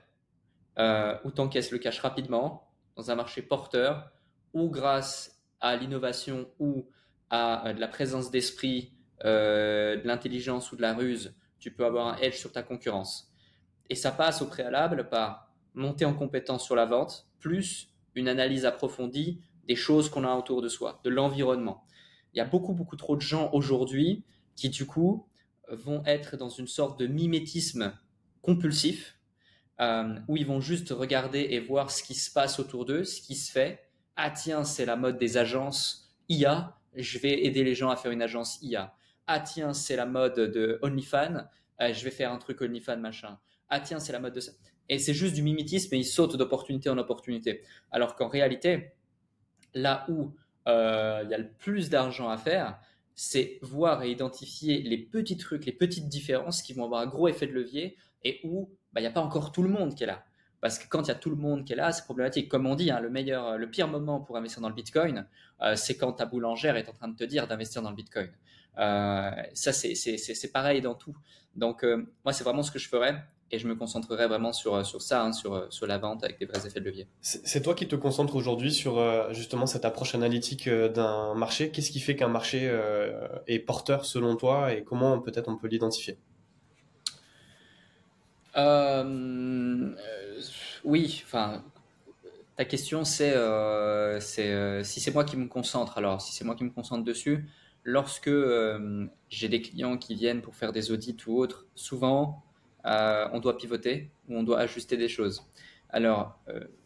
euh, où tu encaisses le cash rapidement dans un marché porteur, ou grâce à l'innovation ou à euh, de la présence d'esprit, euh, de l'intelligence ou de la ruse, tu peux avoir un edge sur ta concurrence. Et ça passe au préalable par monter en compétence sur la vente, plus une analyse approfondie des choses qu'on a autour de soi, de l'environnement. Il y a beaucoup, beaucoup trop de gens aujourd'hui qui, du coup, vont être dans une sorte de mimétisme compulsif euh, où ils vont juste regarder et voir ce qui se passe autour d'eux, ce qui se fait. Ah tiens, c'est la mode des agences IA, je vais aider les gens à faire une agence IA. Ah tiens, c'est la mode de OnlyFans, euh, je vais faire un truc OnlyFans machin. Ah tiens, c'est la mode de ça. Et c'est juste du mimétisme et ils sautent d'opportunité en opportunité. Alors qu'en réalité, là où euh, il y a le plus d'argent à faire, c'est voir et identifier les petits trucs, les petites différences qui vont avoir un gros effet de levier et où bah, il n'y a pas encore tout le monde qui est là. Parce que quand il y a tout le monde qui est là, c'est problématique. Comme on dit, hein, le meilleur, le pire moment pour investir dans le Bitcoin, euh, c'est quand ta boulangère est en train de te dire d'investir dans le Bitcoin. Euh, ça, c'est pareil dans tout. Donc, euh, moi, c'est vraiment ce que je ferais et je me concentrerai vraiment sur, sur ça, hein, sur, sur la vente avec des vrais effets de levier. C'est toi qui te concentres aujourd'hui sur justement cette approche analytique d'un marché. Qu'est-ce qui fait qu'un marché est porteur selon toi et comment peut-être on peut l'identifier? Euh, oui, enfin, ta question c'est euh, euh, si c'est moi qui me concentre. Alors, si c'est moi qui me concentre dessus, lorsque j'ai des clients qui viennent pour faire des audits ou autres, souvent on doit pivoter ou on doit ajuster des choses. Alors,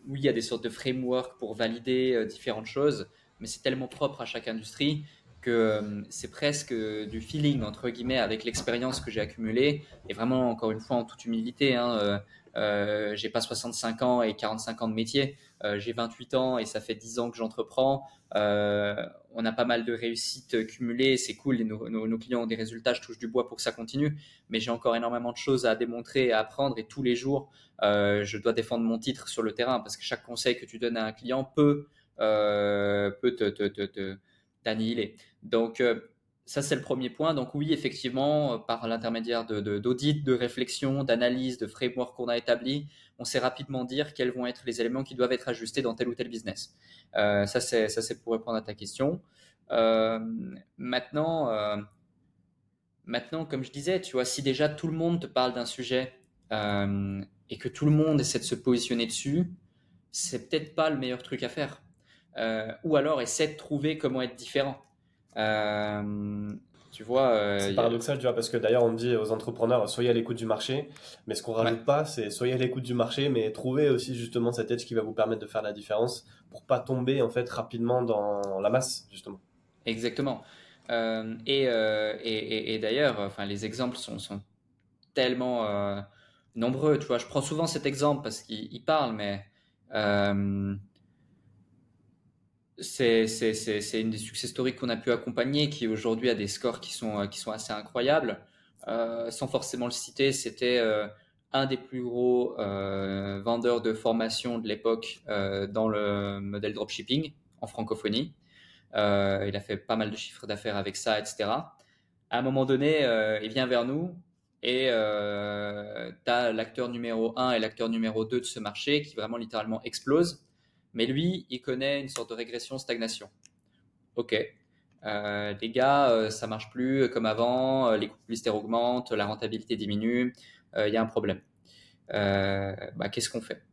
oui, il y a des sortes de frameworks pour valider différentes choses, mais c'est tellement propre à chaque industrie que euh, c'est presque du feeling entre guillemets avec l'expérience que j'ai accumulée et vraiment encore une fois en toute humilité hein, euh, euh j'ai pas 65 ans et 45 ans de métier euh, j'ai 28 ans et ça fait 10 ans que j'entreprends on a pas mal de réussites cumulées c'est cool nos, clients ont des résultats je touche du bois pour que ça continue mais j'ai encore énormément de choses à démontrer à apprendre et tous les jours je dois défendre mon titre sur le terrain parce que chaque conseil que tu donnes à un client peut peut te, d'annihiler. Donc, euh, ça, c'est le premier point. Donc, oui, effectivement, euh, par l'intermédiaire d'audits, de, de, réflexion, d'analyse, de framework qu'on a établi, on sait rapidement dire quels vont être les éléments qui doivent être ajustés dans tel ou tel business. Euh, ça, c'est pour répondre à ta question. maintenant, maintenant, comme je disais, tu vois, si déjà tout le monde te parle d'un sujet et que tout le monde essaie de se positionner dessus, c'est peut-être pas le meilleur truc à faire. ou alors essaie de trouver comment être différent. Euh, tu vois, euh, c'est paradoxal, tu vois, parce que d'ailleurs on dit aux entrepreneurs soyez à l'écoute du marché, mais ce qu'on rajoute pas, c'est soyez à l'écoute du marché, mais trouvez aussi justement cette edge qui va vous permettre de faire la différence pour pas tomber en fait rapidement dans la masse justement. Exactement. Euh, et, et, et, d'ailleurs, enfin les exemples sont, sont tellement nombreux. Tu vois, je prends souvent cet exemple parce qu'il parle, mais c'est une des success stories qu'on a pu accompagner, qui aujourd'hui a des scores qui sont, sont assez incroyables. Euh, sans forcément le citer, c'était euh, un des plus gros euh, vendeurs de formation de l'époque dans le modèle dropshipping en francophonie. il a fait pas mal de chiffres d'affaires avec ça, etc. À un moment donné, il vient vers nous et tu as l'acteur numéro 1 et l'acteur numéro 2 de ce marché qui vraiment littéralement explose mais lui, il connaît une sorte de régression, stagnation. Ok. Euh, les gars, euh, ça marche plus comme avant, euh, les coûts publicitaires augmentent, la rentabilité diminue, il y a un problème. Bah, qu'est-ce qu'on fait?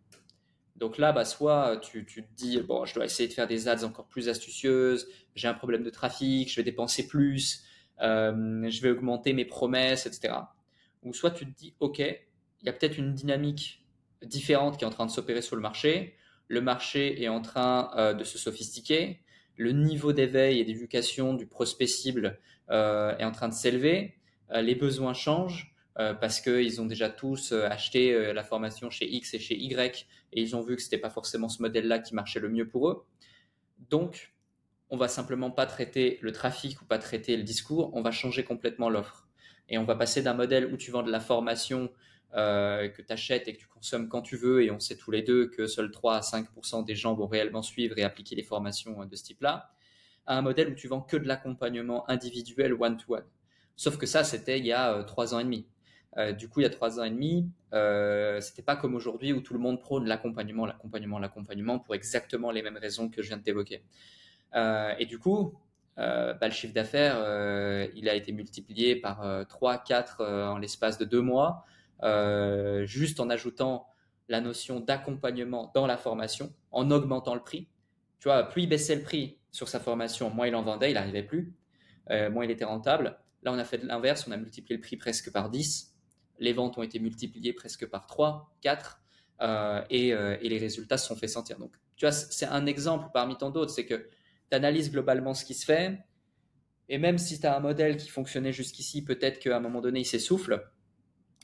Donc là, bah, soit tu, tu, te dis, bon, je dois essayer de faire des ads encore plus astucieuses, j'ai un problème de trafic, je vais dépenser plus, je vais augmenter mes promesses, etc. Ou soit tu te dis, ok, il y a peut-être une dynamique différente qui est en train de s'opérer sur le marché. Le marché est en train de se sophistiquer. Le niveau d'éveil et d'éducation du prospect cible est en train de s'élever. les besoins changent. parce qu'ils ont déjà tous acheté la formation chez X et chez Y et ils ont vu que ce n'était pas forcément ce modèle-là qui marchait le mieux pour eux. Donc, on va simplement pas traiter le trafic ou pas traiter le discours, on va changer complètement l'offre. Et on va passer d'un modèle où tu vends de la formation euh, que tu achètes et que tu consommes quand tu veux, et on sait tous les deux que seuls 3 à 5% des gens vont réellement suivre et appliquer les formations euh, de ce type-là, à un modèle où tu vends que de l'accompagnement individuel one-to-one. Sauf que ça, c'était il y a euh, trois ans et demi. du coup, il y a trois ans et demi, euh, c'était pas comme aujourd'hui où tout le monde prône l'accompagnement, l'accompagnement, l'accompagnement pour exactement les mêmes raisons que je viens de t'évoquer. Euh, et du coup, euh, bah, le chiffre d'affaires, euh, il a été multiplié par 3, 4 en l'espace de deux mois, juste en ajoutant la notion d'accompagnement dans la formation, en augmentant le prix. Tu vois, plus il baissait le prix sur sa formation, moins il en vendait, il n'arrivait plus, moins il était rentable. Là, on a fait l'inverse, on a multiplié le prix presque par 10. Les ventes ont été multipliées presque par 3, 4, et, et, les résultats se sont fait sentir. Donc, tu vois, c'est un exemple parmi tant d'autres, c'est que tu analyses globalement ce qui se fait. Et même si tu as un modèle qui fonctionnait jusqu'ici, peut-être qu'à un moment donné, il s'essouffle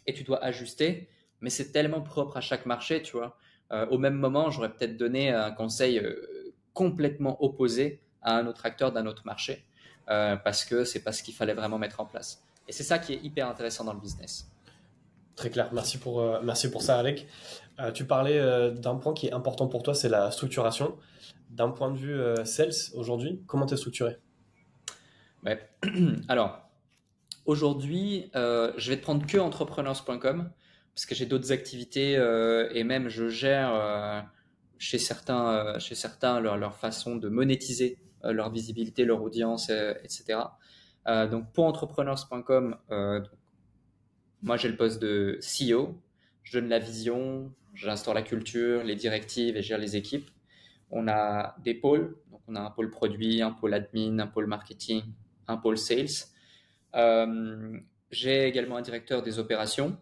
et tu dois ajuster. Mais c'est tellement propre à chaque marché, tu vois. Euh, au même moment, j'aurais peut-être donné un conseil euh, complètement opposé à un autre acteur d'un autre marché euh, parce que c'est pas ce qu'il fallait vraiment mettre en place. Et c'est ça qui est hyper intéressant dans le business. Très clair. Merci pour, merci pour ça, Alec. tu parlais d'un point qui est important pour toi, c'est la structuration d'un point de vue sales aujourd'hui, comment tu es structuré (clears throat) Alors, aujourd'hui, euh, je vais te prendre que entrepreneurs.com parce que j'ai d'autres activités euh, et même je gère chez certains, chez certains leur, façon de monétiser leur visibilité, leur audience, etc. donc pour entrepreneurs.com, moi j'ai le poste de CEO, je donne la vision, j'instaure la culture, les directives et gère les équipes on a des pôles. Donc, on a un pôle produit, un pôle admin, un pôle marketing, un pôle sales. Euh, j'ai également un directeur des opérations,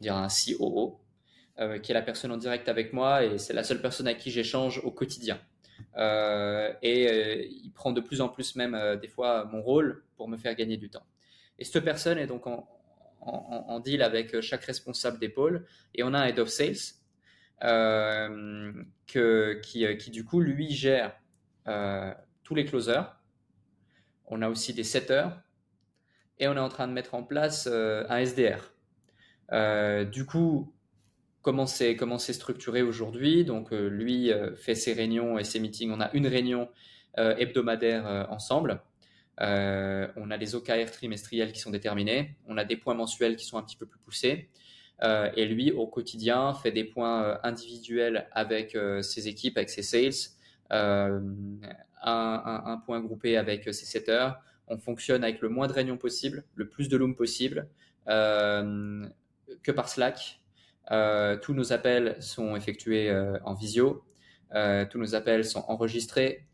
dire un COO, euh, qui est la personne en direct avec moi et c'est la seule personne à qui j'échange au quotidien. Euh, et il prend de plus en plus même des fois mon rôle pour me faire gagner du temps. Et cette personne est donc en, deal avec chaque responsable des et on a un head of sales qui, qui, du coup, lui, gère tous les closers. On a aussi des setters et on est en train de mettre en place un SDR. du coup, comment c'est structuré aujourd'hui? Donc lui fait ses réunions et ses meetings. On a une réunion hebdomadaire ensemble. on a les OKR trimestriels qui sont déterminés. On a des points mensuels qui sont un petit peu plus poussés. Euh, et lui, au quotidien, fait des points euh, individuels avec euh, ses équipes, avec ses sales, un, point groupé avec ses setters. On fonctionne avec le moins de réunions possible, le plus de loom possible, que par Slack. tous nos appels sont effectués en visio. tous nos appels sont enregistrés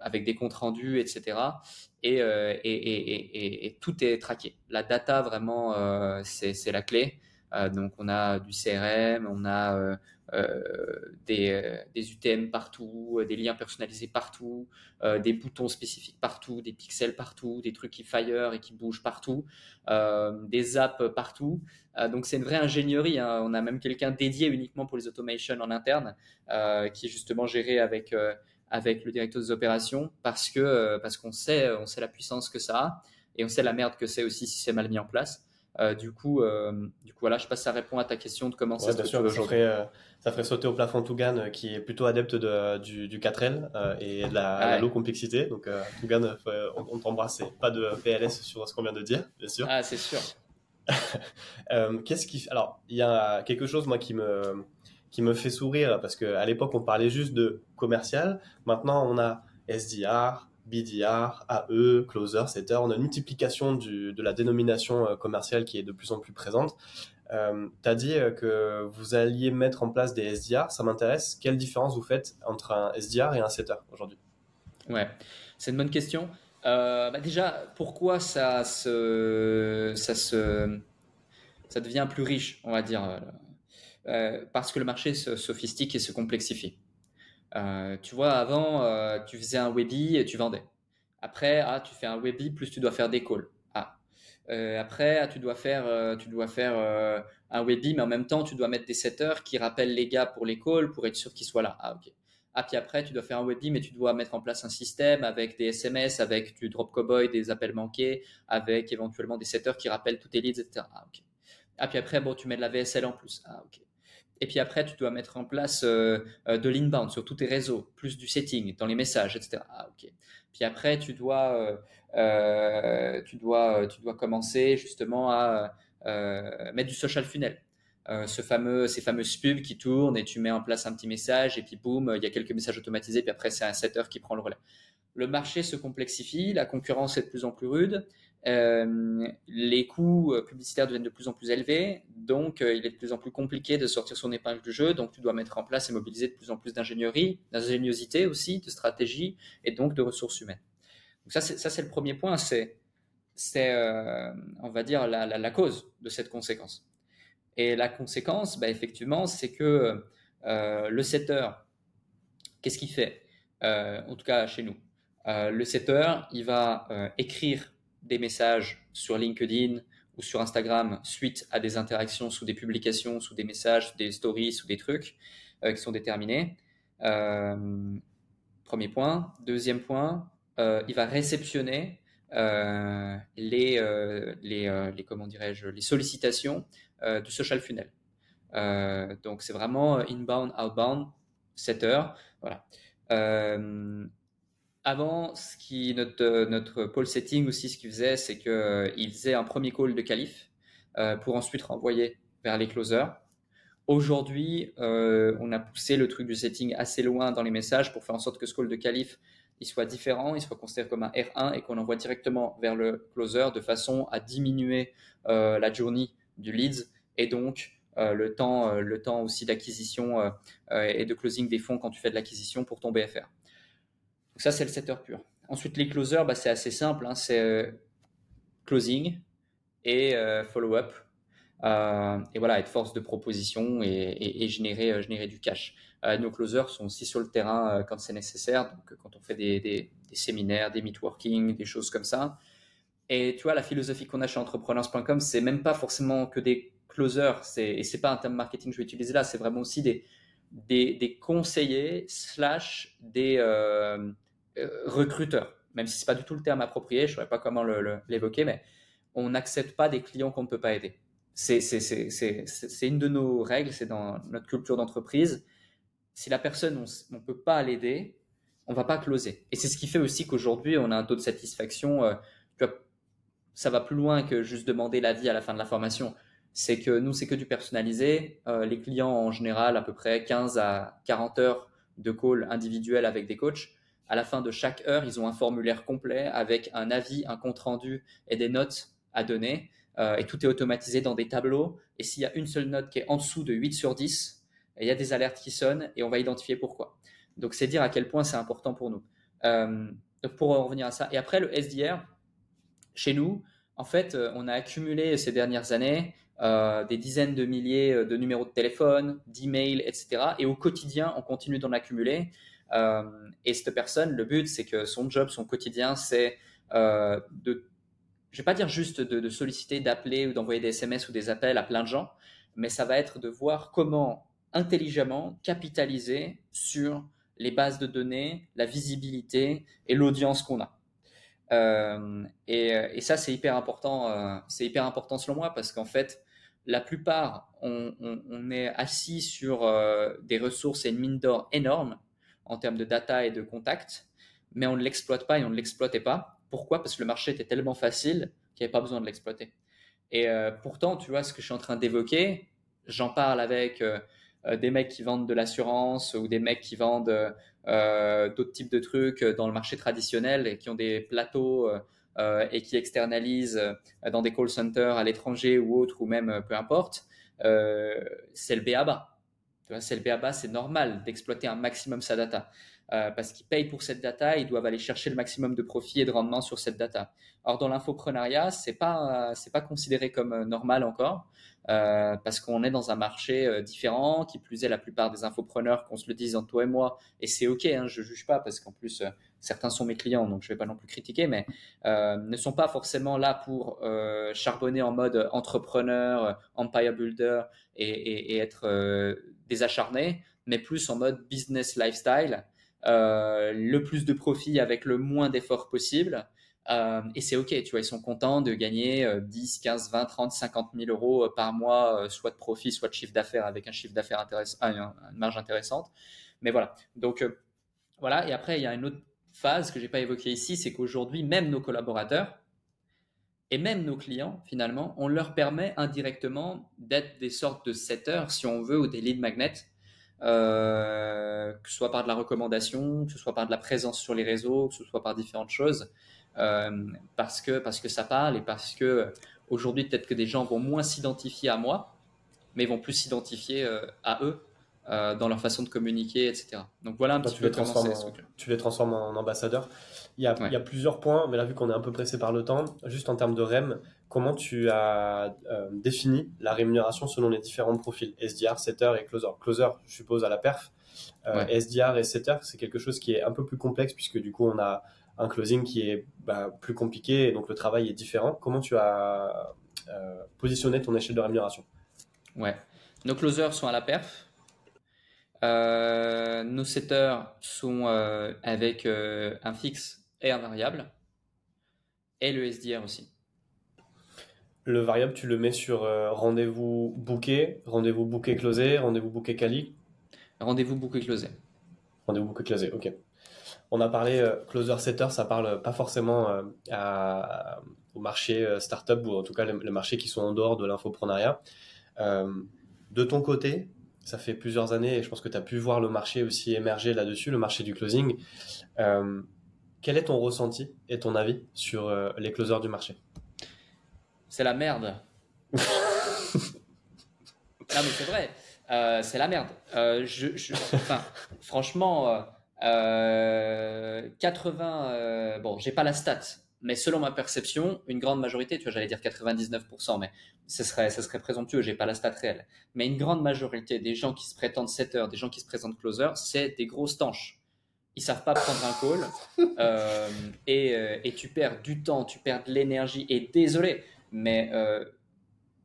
avec des comptes rendus, etc. Euh, et, tout est traqué. La data, vraiment, euh, c'est la clé. Euh, donc, on a du CRM, on a des, des, UTM partout, des liens personnalisés partout, des boutons spécifiques partout, des pixels partout, des trucs qui fire et qui bougent partout, des apps partout. donc, c'est une vraie ingénierie. Hein. On a même quelqu'un dédié uniquement pour les automations en interne, qui est justement géré avec avec le directeur des opérations parce que euh, parce qu'on sait on sait la puissance que ça a et on sait la merde que c'est aussi si c'est mal mis en place. Euh, du coup, euh, du coup, voilà, je passe à répondre à ta question de comment ça se sûr, ça ferait, ça ferait sauter au plafond Tougan, qui est plutôt adepte de, du, du 4L et de la, low complexité. Donc, Tougan, on, on t'embrasse pas de PLS sur ce qu'on vient de dire, bien sûr. Ah, c'est sûr. (laughs) Qu'est-ce qui, alors, il y a quelque chose moi qui me qui me fait sourire parce qu'à l'époque, on parlait juste de commercial. Maintenant, on a SDR, BDR, AE, closer, setter. On a une multiplication de la dénomination euh, commerciale qui est de plus en plus présente. Euh, tu as dit euh, que vous alliez mettre en place des SDR. Ça m'intéresse. Quelle différence vous faites entre un SDR et un setter aujourd'hui? Ouais, c'est une bonne question. Euh, bah déjà, pourquoi ça devient plus riche, on va dire parce que le marché se sophistique et se complexifie. Tu vois, avant, tu faisais un Webby et tu vendais. Après, ah, tu fais un Webby, plus tu dois faire des calls. Ah. après, ah, tu dois faire, tu dois faire un Webby, mais en même temps, tu dois mettre des setters qui rappellent les gars pour les calls pour être sûr qu'ils soient là. Ah, ok. Ah, puis après, tu dois faire un Webby, mais tu dois mettre en place un système avec des SMS, avec du drop cowboy, des appels manqués, avec éventuellement des setters qui rappellent tous tes leads, etc. Ah, ok. Ah, puis après, bon, tu mets de la VSL en plus. Ah, ok. Et puis après, tu dois mettre en place euh, euh, de l'inbound sur tous tes réseaux, plus du setting dans les messages, etc. Ah, ok. Puis après, tu dois, euh, tu dois, tu dois commencer justement à mettre du social funnel. ce fameux, ces fameuses pubs qui tournent et tu mets en place un petit message et puis boum, il y a quelques messages automatisés, puis après c'est un setter qui prend le relais. Le marché se complexifie, la concurrence est de plus en plus rude euh, les coûts euh, publicitaires deviennent de plus en plus élevés, donc euh, il est de plus en plus compliqué de sortir son épingle du jeu, donc tu dois mettre en place et mobiliser de plus en plus d'ingénierie, d'ingéniosité aussi, de stratégie et donc de ressources humaines. Donc ça, c'est le premier point, c'est, on va dire, la, cause de cette conséquence. Et la conséquence, bah, effectivement, c'est que le setter, qu'est-ce qu'il fait? En tout cas, chez nous. le setter, il va écrire des messages sur LinkedIn ou sur Instagram suite à des interactions sous des publications, sous des messages, des stories, sous des trucs euh, qui sont déterminés. Euh, premier point. Deuxième point, euh, il va réceptionner les, les, comment dirais-je, les sollicitations du social funnel. donc c'est vraiment inbound, outbound, 7 heures. Voilà. Avant, ce qui notre notre pôle setting aussi, ce qu'il faisait, c'est que euh, il faisait un premier call de qualif euh, pour ensuite renvoyer vers les closers. Aujourd'hui, euh, on a poussé le truc du setting assez loin dans les messages pour faire en sorte que ce call de qualif il soit différent, il soit considéré comme un R1 et qu'on envoie directement vers le closer de façon à diminuer la journée du leads et donc le temps le temps aussi d'acquisition et de closing des fonds quand tu fais de l'acquisition pour ton BFR ça, c'est le setter pur. Ensuite, les closers, bah, c'est assez simple. Hein. c'est euh, closing et euh, follow-up. Euh, et voilà, être force de proposition et, générer, générer du cash. nos closers sont aussi sur le terrain quand c'est nécessaire, donc quand on fait des, des, séminaires, des meetworking, des choses comme ça. Et tu vois, la philosophie qu'on a chez entrepreneurs.com, c'est même pas forcément que des closers, et c'est pas un terme marketing que je vais utiliser là, c'est vraiment aussi des, des, des conseillers slash des, recruteur, même si c'est pas du tout le terme approprié, je ne saurais pas comment l'évoquer, mais on n'accepte pas des clients qu'on ne peut pas aider. C'est une de nos règles, c'est dans notre culture d'entreprise. Si la personne, on ne peut pas l'aider, on va pas closer. Et c'est ce qui fait aussi qu'aujourd'hui, on a un taux de satisfaction. Euh, ça va plus loin que juste demander l'avis à la fin de la formation. C'est que nous, c'est que du personnalisé. Euh, les clients, en général, à peu près 15 à 40 heures de call individuel avec des coachs. À la fin de chaque heure, ils ont un formulaire complet avec un avis, un compte rendu et des notes à donner. Euh, et tout est automatisé dans des tableaux. Et s'il y a une seule note qui est en dessous de 8 sur 10, il y a des alertes qui sonnent et on va identifier pourquoi. Donc c'est dire à quel point c'est important pour nous. Euh, pour revenir à ça. Et après, le SDR, chez nous, en fait, euh, on a accumulé ces dernières années des dizaines de milliers de numéros de téléphone, d'emails, etc. Et au quotidien, on continue d'en accumuler. Euh, et cette personne, le but, c'est que son job, son quotidien, c'est euh, de, je vais pas dire juste de, solliciter, d'appeler ou d'envoyer des SMS ou des appels à plein de gens, mais ça va être de voir comment intelligemment capitaliser sur les bases de données, la visibilité et l'audience qu'on a. Euh, et, ça, c'est hyper important. c'est hyper important selon moi parce qu'en fait, la plupart, on, on est assis sur des ressources et une mine d'or énorme en termes de data et de contact, mais on ne l'exploite pas et on ne l'exploitait pas. Pourquoi? Parce que le marché était tellement facile qu'il n'y avait pas besoin de l'exploiter. Et euh, pourtant, tu vois, ce que je suis en train d'évoquer, j'en parle avec euh, euh, des mecs qui vendent de l'assurance ou des mecs qui vendent d'autres types de trucs dans le marché traditionnel et qui ont des plateaux et qui externalisent dans des call centers à l'étranger ou autre, ou même peu importe. c'est le BABA le BABA, c'est normal d'exploiter un maximum sa data. parce qu'ils payent pour cette data, ils doivent aller chercher le maximum de profit et de rendement sur cette data. Or, dans l'infoprenariat, c'est pas c'est pas considéré comme normal encore. Euh, parce qu'on est dans un marché euh, différent, qui plus est la plupart des infopreneurs, qu'on se le dise entre toi et moi, et c'est ok, hein, je juge pas parce qu'en plus euh, certains sont mes clients, donc je vais pas non plus critiquer, mais ne sont pas forcément là pour charbonner en mode entrepreneur, empire builder et, être des acharnés, mais plus en mode business lifestyle, le plus de profit avec le moins d'efforts possible euh, et c'est OK, tu vois, ils sont contents de gagner 10, 15, 20, 30, 50 000 euros euh, par mois, euh, soit de profit, soit de chiffre d'affaires, avec un chiffre d'affaires intéressant, une marge intéressante. Mais voilà. Donc, voilà. Et après, il y a une autre phase que j'ai pas évoquée ici, c'est qu'aujourd'hui, même nos collaborateurs et même nos clients, finalement, on leur permet indirectement d'être des sortes de setters, si on veut, ou des lead magnets, que ce soit par de la recommandation, que ce soit par de la présence sur les réseaux, que ce soit par différentes choses. Euh, parce, que, parce que ça parle et parce que aujourd'hui, peut-être que des gens vont moins s'identifier à moi, mais vont plus s'identifier euh, à eux euh, dans leur façon de communiquer, etc. Donc voilà un petit tu peu les en, Tu les transformes en ambassadeurs. Il y, a, il y, a, plusieurs points, mais là, vu qu'on est un peu pressé par le temps, juste en termes de REM, comment tu as défini la rémunération selon les différents profils? SDR, Setter et Closer Closer, je suppose, à la perf. SDR et Setter, c'est quelque chose qui est un peu plus complexe puisque du coup, on a un closing qui est bah, plus compliqué et donc le travail est différent. Comment tu as euh, positionné ton échelle de rémunération? Ouais, nos closers sont à la perf. Euh, nos setters sont euh, avec un fixe et un variable. Et le SDR aussi. Le variable, tu le mets sur rendez-vous booké, rendez-vous booké closé, rendez-vous booké quali? Rendez-vous booké closé. Rendez-vous booké closé, ok on a parlé euh, closer setter, ça parle pas forcément euh, au marché euh, startup ou en tout cas les, marchés qui sont en dehors de l'infoprenariat. de ton côté, ça fait plusieurs années et je pense que tu as pu voir le marché aussi émerger là-dessus, le marché du closing. quel est ton ressenti et ton avis sur les closers du marché? C'est la merde. (laughs) non mais c'est vrai, c'est la merde. je, enfin, franchement, 80, euh, euh, bon, j'ai pas la stat, mais selon ma perception, une grande majorité, tu vois, j'allais dire 99%, mais ce serait, ce serait présomptueux, j'ai pas la stat réelle. Mais une grande majorité des gens qui se prétendent setter, des gens qui se présentent closer, c'est des grosses tanches. Ils savent pas prendre un call (laughs) euh, et, et, tu perds du temps, tu perds de l'énergie. Et désolé, mais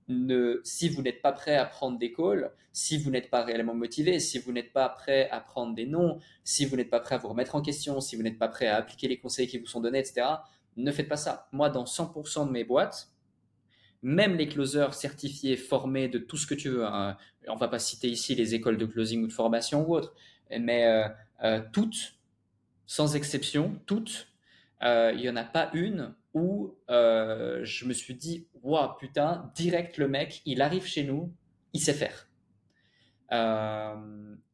ne, si vous n'êtes pas prêt à prendre des calls, si vous n'êtes pas réellement motivé, si vous n'êtes pas prêt à prendre des noms, si vous n'êtes pas prêt à vous remettre en question, si vous n'êtes pas prêt à appliquer les conseils qui vous sont donnés, etc., ne faites pas ça. Moi, dans 100% de mes boîtes, même les closers certifiés, formés de tout ce que tu veux, hein, on va pas citer ici les écoles de closing ou de formation ou autres, mais euh, euh, toutes, sans exception, toutes, euh, il n'y en a pas une où je me suis dit, waouh, putain, direct le mec, il arrive chez nous, il sait faire. Pas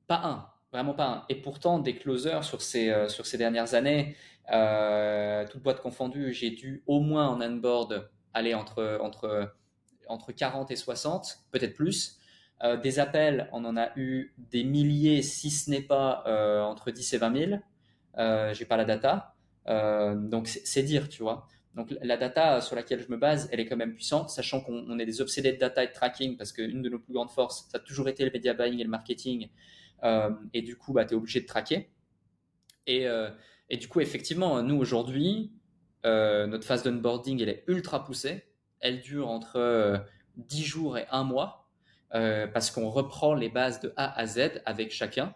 un, vraiment pas un. Et pourtant, des closers sur ces, sur ces dernières années, toutes boîtes confondues, j'ai dû au moins en onboard aller entre, entre, entre 40 et 60, peut-être plus. des appels, on en a eu des milliers, si ce n'est pas entre 10 et 20 000. j'ai pas la data. donc c'est dire, tu vois. Donc la data sur laquelle je me base, elle est quand même puissante, sachant qu'on est des obsédés de data et de tracking, parce qu'une de nos plus grandes forces, ça a toujours été le media buying et le marketing, euh, et du coup, bah, tu es obligé de traquer. Et, euh, et, du coup, effectivement, nous aujourd'hui, euh, notre phase d'onboarding, elle est ultra poussée. Elle dure entre 10 jours et un mois, parce qu'on reprend les bases de A à Z avec chacun,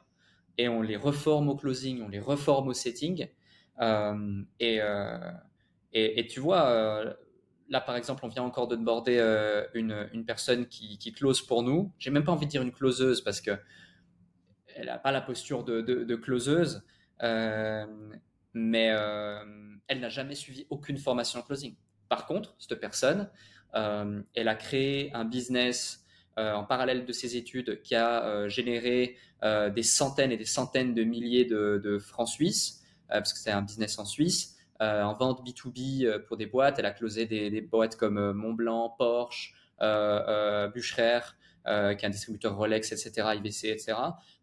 et on les reforme au closing, on les reforme au setting. et et, tu vois, euh, là par exemple, on vient encore euh, une, une, personne qui, close pour nous. J'ai même pas envie de dire une closeuse parce que elle n'a pas la posture de, closeuse, euh, mais elle n'a jamais suivi aucune formation en closing. Par contre, cette personne, elle a créé un business en parallèle de ses études qui a généré des centaines et des centaines de milliers de, francs suisses, parce que c'est un business en Suisse. Euh, en vente B2B euh, pour des boîtes. Elle a closé des, boîtes comme euh, Montblanc, Porsche, Bucherer, euh, qui est un distributeur Rolex, etc., IVC, etc.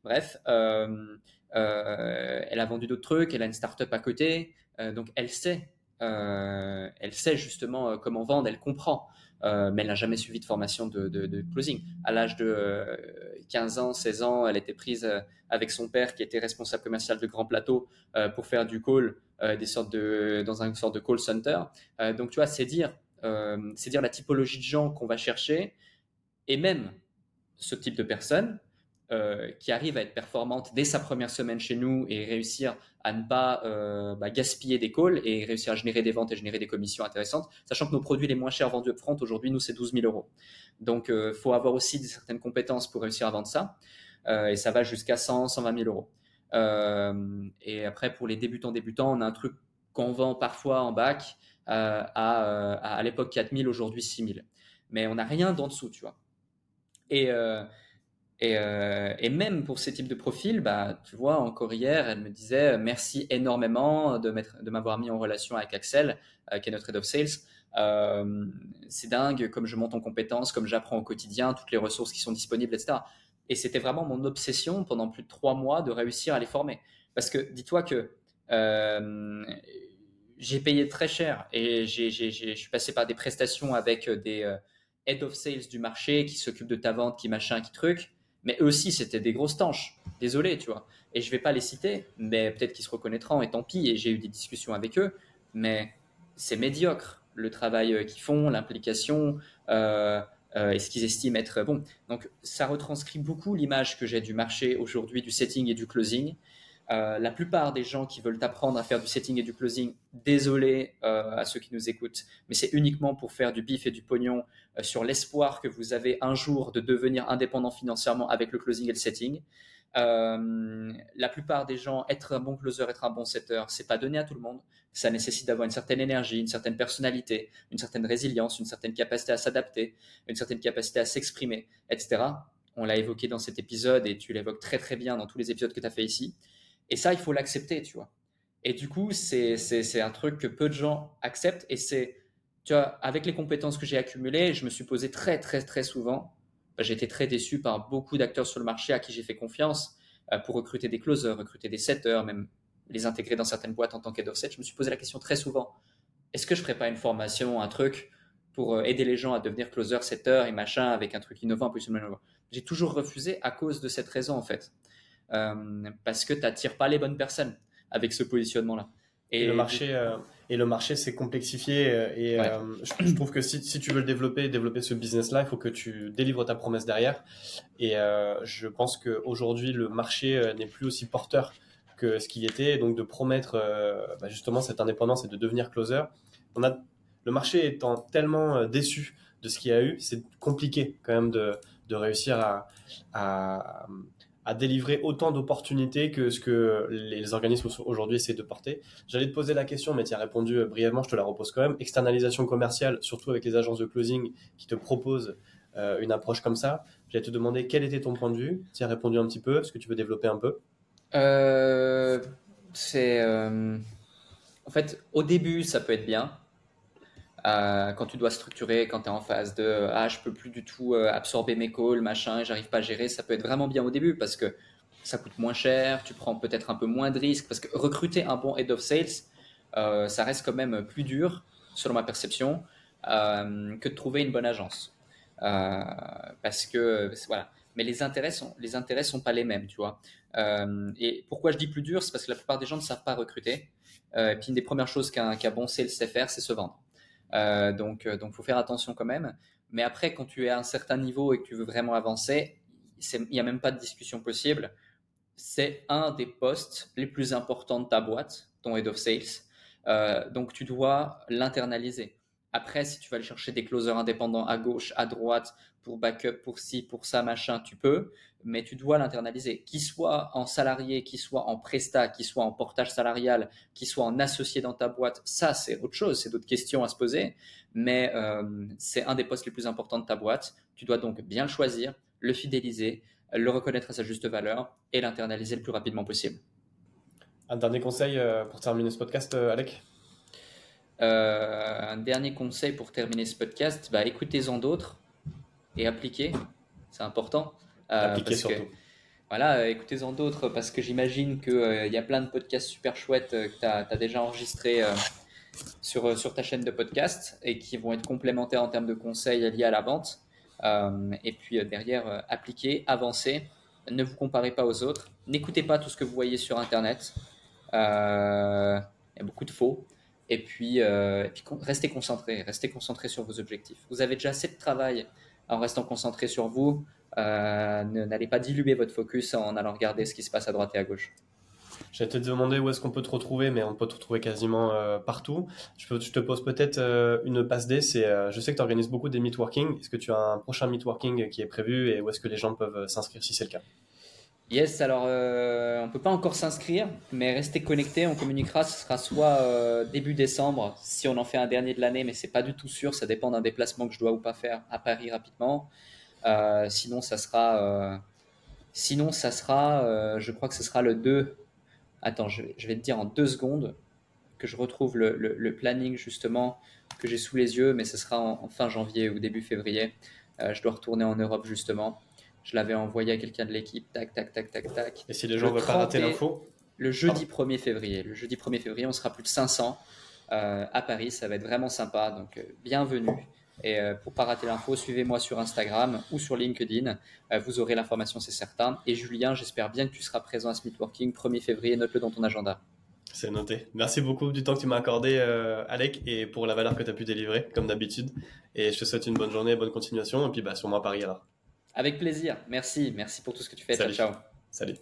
Bref, euh, elle a vendu d'autres trucs, elle a une startup à côté, donc elle sait, elle sait justement comment vendre, elle comprend. mais elle n'a jamais suivi de formation de, closing. À l'âge de 15 ans, 16 ans, elle était prise avec son père qui était responsable commercial de Grand Plateau pour faire du call euh, des sortes de, dans une sorte de call center. Euh, donc, tu vois, c'est dire, euh, c'est dire la typologie de gens qu'on va chercher et même ce type de personnes qui arrive à être performante dès sa première semaine chez nous et réussir à ne pas bah, gaspiller des calls et réussir à générer des ventes et générer des commissions intéressantes, sachant que nos produits les moins chers vendus upfront aujourd'hui, nous, c'est 12 000 euros. Donc, il faut avoir aussi certaines compétences pour réussir à vendre ça. et ça va jusqu'à 100, 120 000 euros. Euh, et après, pour les débutants débutants, on a un truc qu'on vend parfois en bac euh, à, euh, à, à l'époque 4000, aujourd'hui 6000. Mais on n'a rien d'en dessous, tu vois. Et, et, et, même pour ces types de profils, bah, tu vois, encore hier, elle me disait merci énormément de, m'avoir mis en relation avec Axel, qui est notre head of sales. Euh, c'est dingue comme je monte en compétences, comme j'apprends au quotidien, toutes les ressources qui sont disponibles, etc. Et c'était vraiment mon obsession pendant plus de trois mois de réussir à les former. Parce que dis-toi que euh, j'ai payé très cher et je suis passé par des prestations avec des euh, head of sales du marché qui s'occupent de ta vente, qui machin, qui truc. Mais eux aussi, c'était des grosses tanches. Désolé, tu vois. Et je vais pas les citer, mais peut-être qu'ils se reconnaîtront et tant pis. Et j'ai eu des discussions avec eux. Mais c'est médiocre le travail euh, qu'ils font, l'implication. Euh, euh, et ce qu'ils estiment être bon. Donc ça retranscrit beaucoup l'image que j'ai du marché aujourd'hui, du setting et du closing. Euh, la plupart des gens qui veulent apprendre à faire du setting et du closing, désolé euh, à ceux qui nous écoutent, mais c'est uniquement pour faire du bif et du pognon sur l'espoir que vous avez un jour de devenir indépendant financièrement avec le closing et le setting. Euh, la plupart des gens, être un bon closer, être un bon setter, c'est pas donné à tout le monde. Ça nécessite d'avoir une certaine énergie, une certaine personnalité, une certaine résilience, une certaine capacité à s'adapter, une certaine capacité à s'exprimer, etc. On l'a évoqué dans cet épisode et tu l'évoques très très bien dans tous les épisodes que tu as fait ici. Et ça, il faut l'accepter, tu vois. Et du coup, c'est, un truc que peu de gens acceptent et c'est, tu vois, avec les compétences que j'ai accumulées, je me suis posé très très très souvent j'ai été très déçu par beaucoup d'acteurs sur le marché à qui j'ai fait confiance euh, pour recruter des closers, recruter des setters, même les intégrer dans certaines boîtes en tant qu'head of. Je me suis posé la question très souvent est-ce que je ferais pas une formation, un truc pour euh, aider les gens à devenir closer, setter et machin avec un truc innovant, un positionnement J'ai toujours refusé à cause de cette raison en fait, euh, parce que tu n'attires pas les bonnes personnes avec ce positionnement-là. Et, le marché, euh, et le marché s'est complexifié. Euh, et euh, je, trouve que si, si, tu veux le développer, développer ce business-là, il faut que tu délivres ta promesse derrière. Et je pense qu'aujourd'hui, le marché n'est plus aussi porteur que ce qu'il était. Donc, de promettre bah, justement cette indépendance et de devenir closer. On a, le marché étant tellement déçu de ce qu'il y a eu, c'est compliqué quand même de, de réussir à, à, à délivrer autant d'opportunités que ce que les organismes aujourd'hui essaient de porter. J'allais te poser la question, mais tu as répondu euh, brièvement, je te la repose quand même. Externalisation commerciale, surtout avec les agences de closing qui te proposent euh, une approche comme ça. J'allais te demander quel était ton point de vue? Tu as répondu un petit peu. Est-ce que tu veux développer un peu? Euh, C'est. En fait, au début, ça peut être bien. Euh, quand tu dois structurer, quand tu es en phase de ah je peux plus du tout euh, absorber mes calls, machin, j'arrive pas à gérer, ça peut être vraiment bien au début parce que ça coûte moins cher, tu prends peut-être un peu moins de risques parce que recruter un bon head of sales, euh, ça reste quand même plus dur selon ma perception que de trouver une bonne agence parce que voilà. Mais les intérêts sont les intérêts sont pas les mêmes, tu vois. et pourquoi je dis plus dur, c'est parce que la plupart des gens ne savent pas recruter. et puis une des premières choses qu'un bon sales sait faire, c'est se vendre. Euh, donc, euh, donc, faut faire attention quand même. Mais après, quand tu es à un certain niveau et que tu veux vraiment avancer, il n'y a même pas de discussion possible. C'est un des postes les plus importants de ta boîte, ton head of sales. Euh, donc, tu dois l'internaliser. Après, si tu vas aller chercher des closers indépendants à gauche, à droite, pour backup, pour ci, pour ça, machin, tu peux, mais tu dois l'internaliser. Qu'il soit en salarié, qu'il soit en prestat, qu'il soit en portage salarial, qu'il soit en associé dans ta boîte, ça c'est autre chose, c'est d'autres questions à se poser, mais euh, c'est un des postes les plus importants de ta boîte. Tu dois donc bien le choisir, le fidéliser, le reconnaître à sa juste valeur et l'internaliser le plus rapidement possible. Un dernier conseil euh, pour terminer ce podcast, euh, Alec? Un dernier conseil pour terminer ce podcast, bah, écoutez-en d'autres et appliquez c'est important. Appliquer surtout. voilà, écoutez-en d'autres parce que j'imagine qu'il y a plein de podcasts super chouettes que tu as, déjà enregistrés sur, sur ta chaîne de podcast et qui vont être complémentaires en termes de conseils liés à la vente. et puis derrière, appliquer, avancer. Ne vous comparez pas aux autres. N'écoutez pas tout ce que vous voyez sur Internet. il y a beaucoup de faux. Et puis, puis restez concentré, restez concentré sur vos objectifs. Vous avez déjà assez de travail en restant concentré sur vous. Euh, n'allez pas diluer votre focus en allant regarder ce qui se passe à droite et à gauche. J'allais te demander où est-ce qu'on peut te retrouver, mais on peut te retrouver quasiment euh, partout. Je, te pose peut-être euh, une passe D. Je sais que tu organises beaucoup des meetworking. Est-ce que tu as un prochain meetworking qui est prévu et où est-ce que les gens peuvent s'inscrire si c'est le cas? Yes, alors on ne peut pas encore s'inscrire, mais restez connectés. On communiquera. Ce sera soit début décembre, si on en fait un dernier de l'année, mais c'est pas du tout sûr. Ça dépend d'un déplacement que je dois ou pas faire à Paris rapidement. Euh, sinon, ça sera, euh, sinon, ça sera euh, je crois que ce sera le 2. Attends, je vais, te dire en deux secondes que je retrouve le, planning justement que j'ai sous les yeux, mais ce sera en, fin janvier ou début février. je dois retourner en Europe justement. Je l'avais envoyé à quelqu'un de l'équipe. Tac, tac, tac, tac, tac. Et si les gens ne veulent pas rater l'info Le jeudi 1er février. Le jeudi 1er février, on sera plus de 500 à Paris. Ça va être vraiment sympa. Donc, bienvenue. Et euh, pour pas rater l'info, suivez-moi sur Instagram ou sur LinkedIn. Euh, vous aurez l'information, c'est certain. Et Julien, j'espère bien que tu seras présent à ce Meetworking 1er février. Note-le dans ton agenda. C'est noté. Merci beaucoup du temps que tu m'as accordé, euh, Alec, et pour la valeur que tu as pu délivrer, comme d'habitude. Et je te souhaite une bonne journée, bonne continuation. Et puis, bah, sur moi, Paris alors. Avec plaisir. Merci. Merci pour tout ce que tu fais. Ciao, ciao. Salut.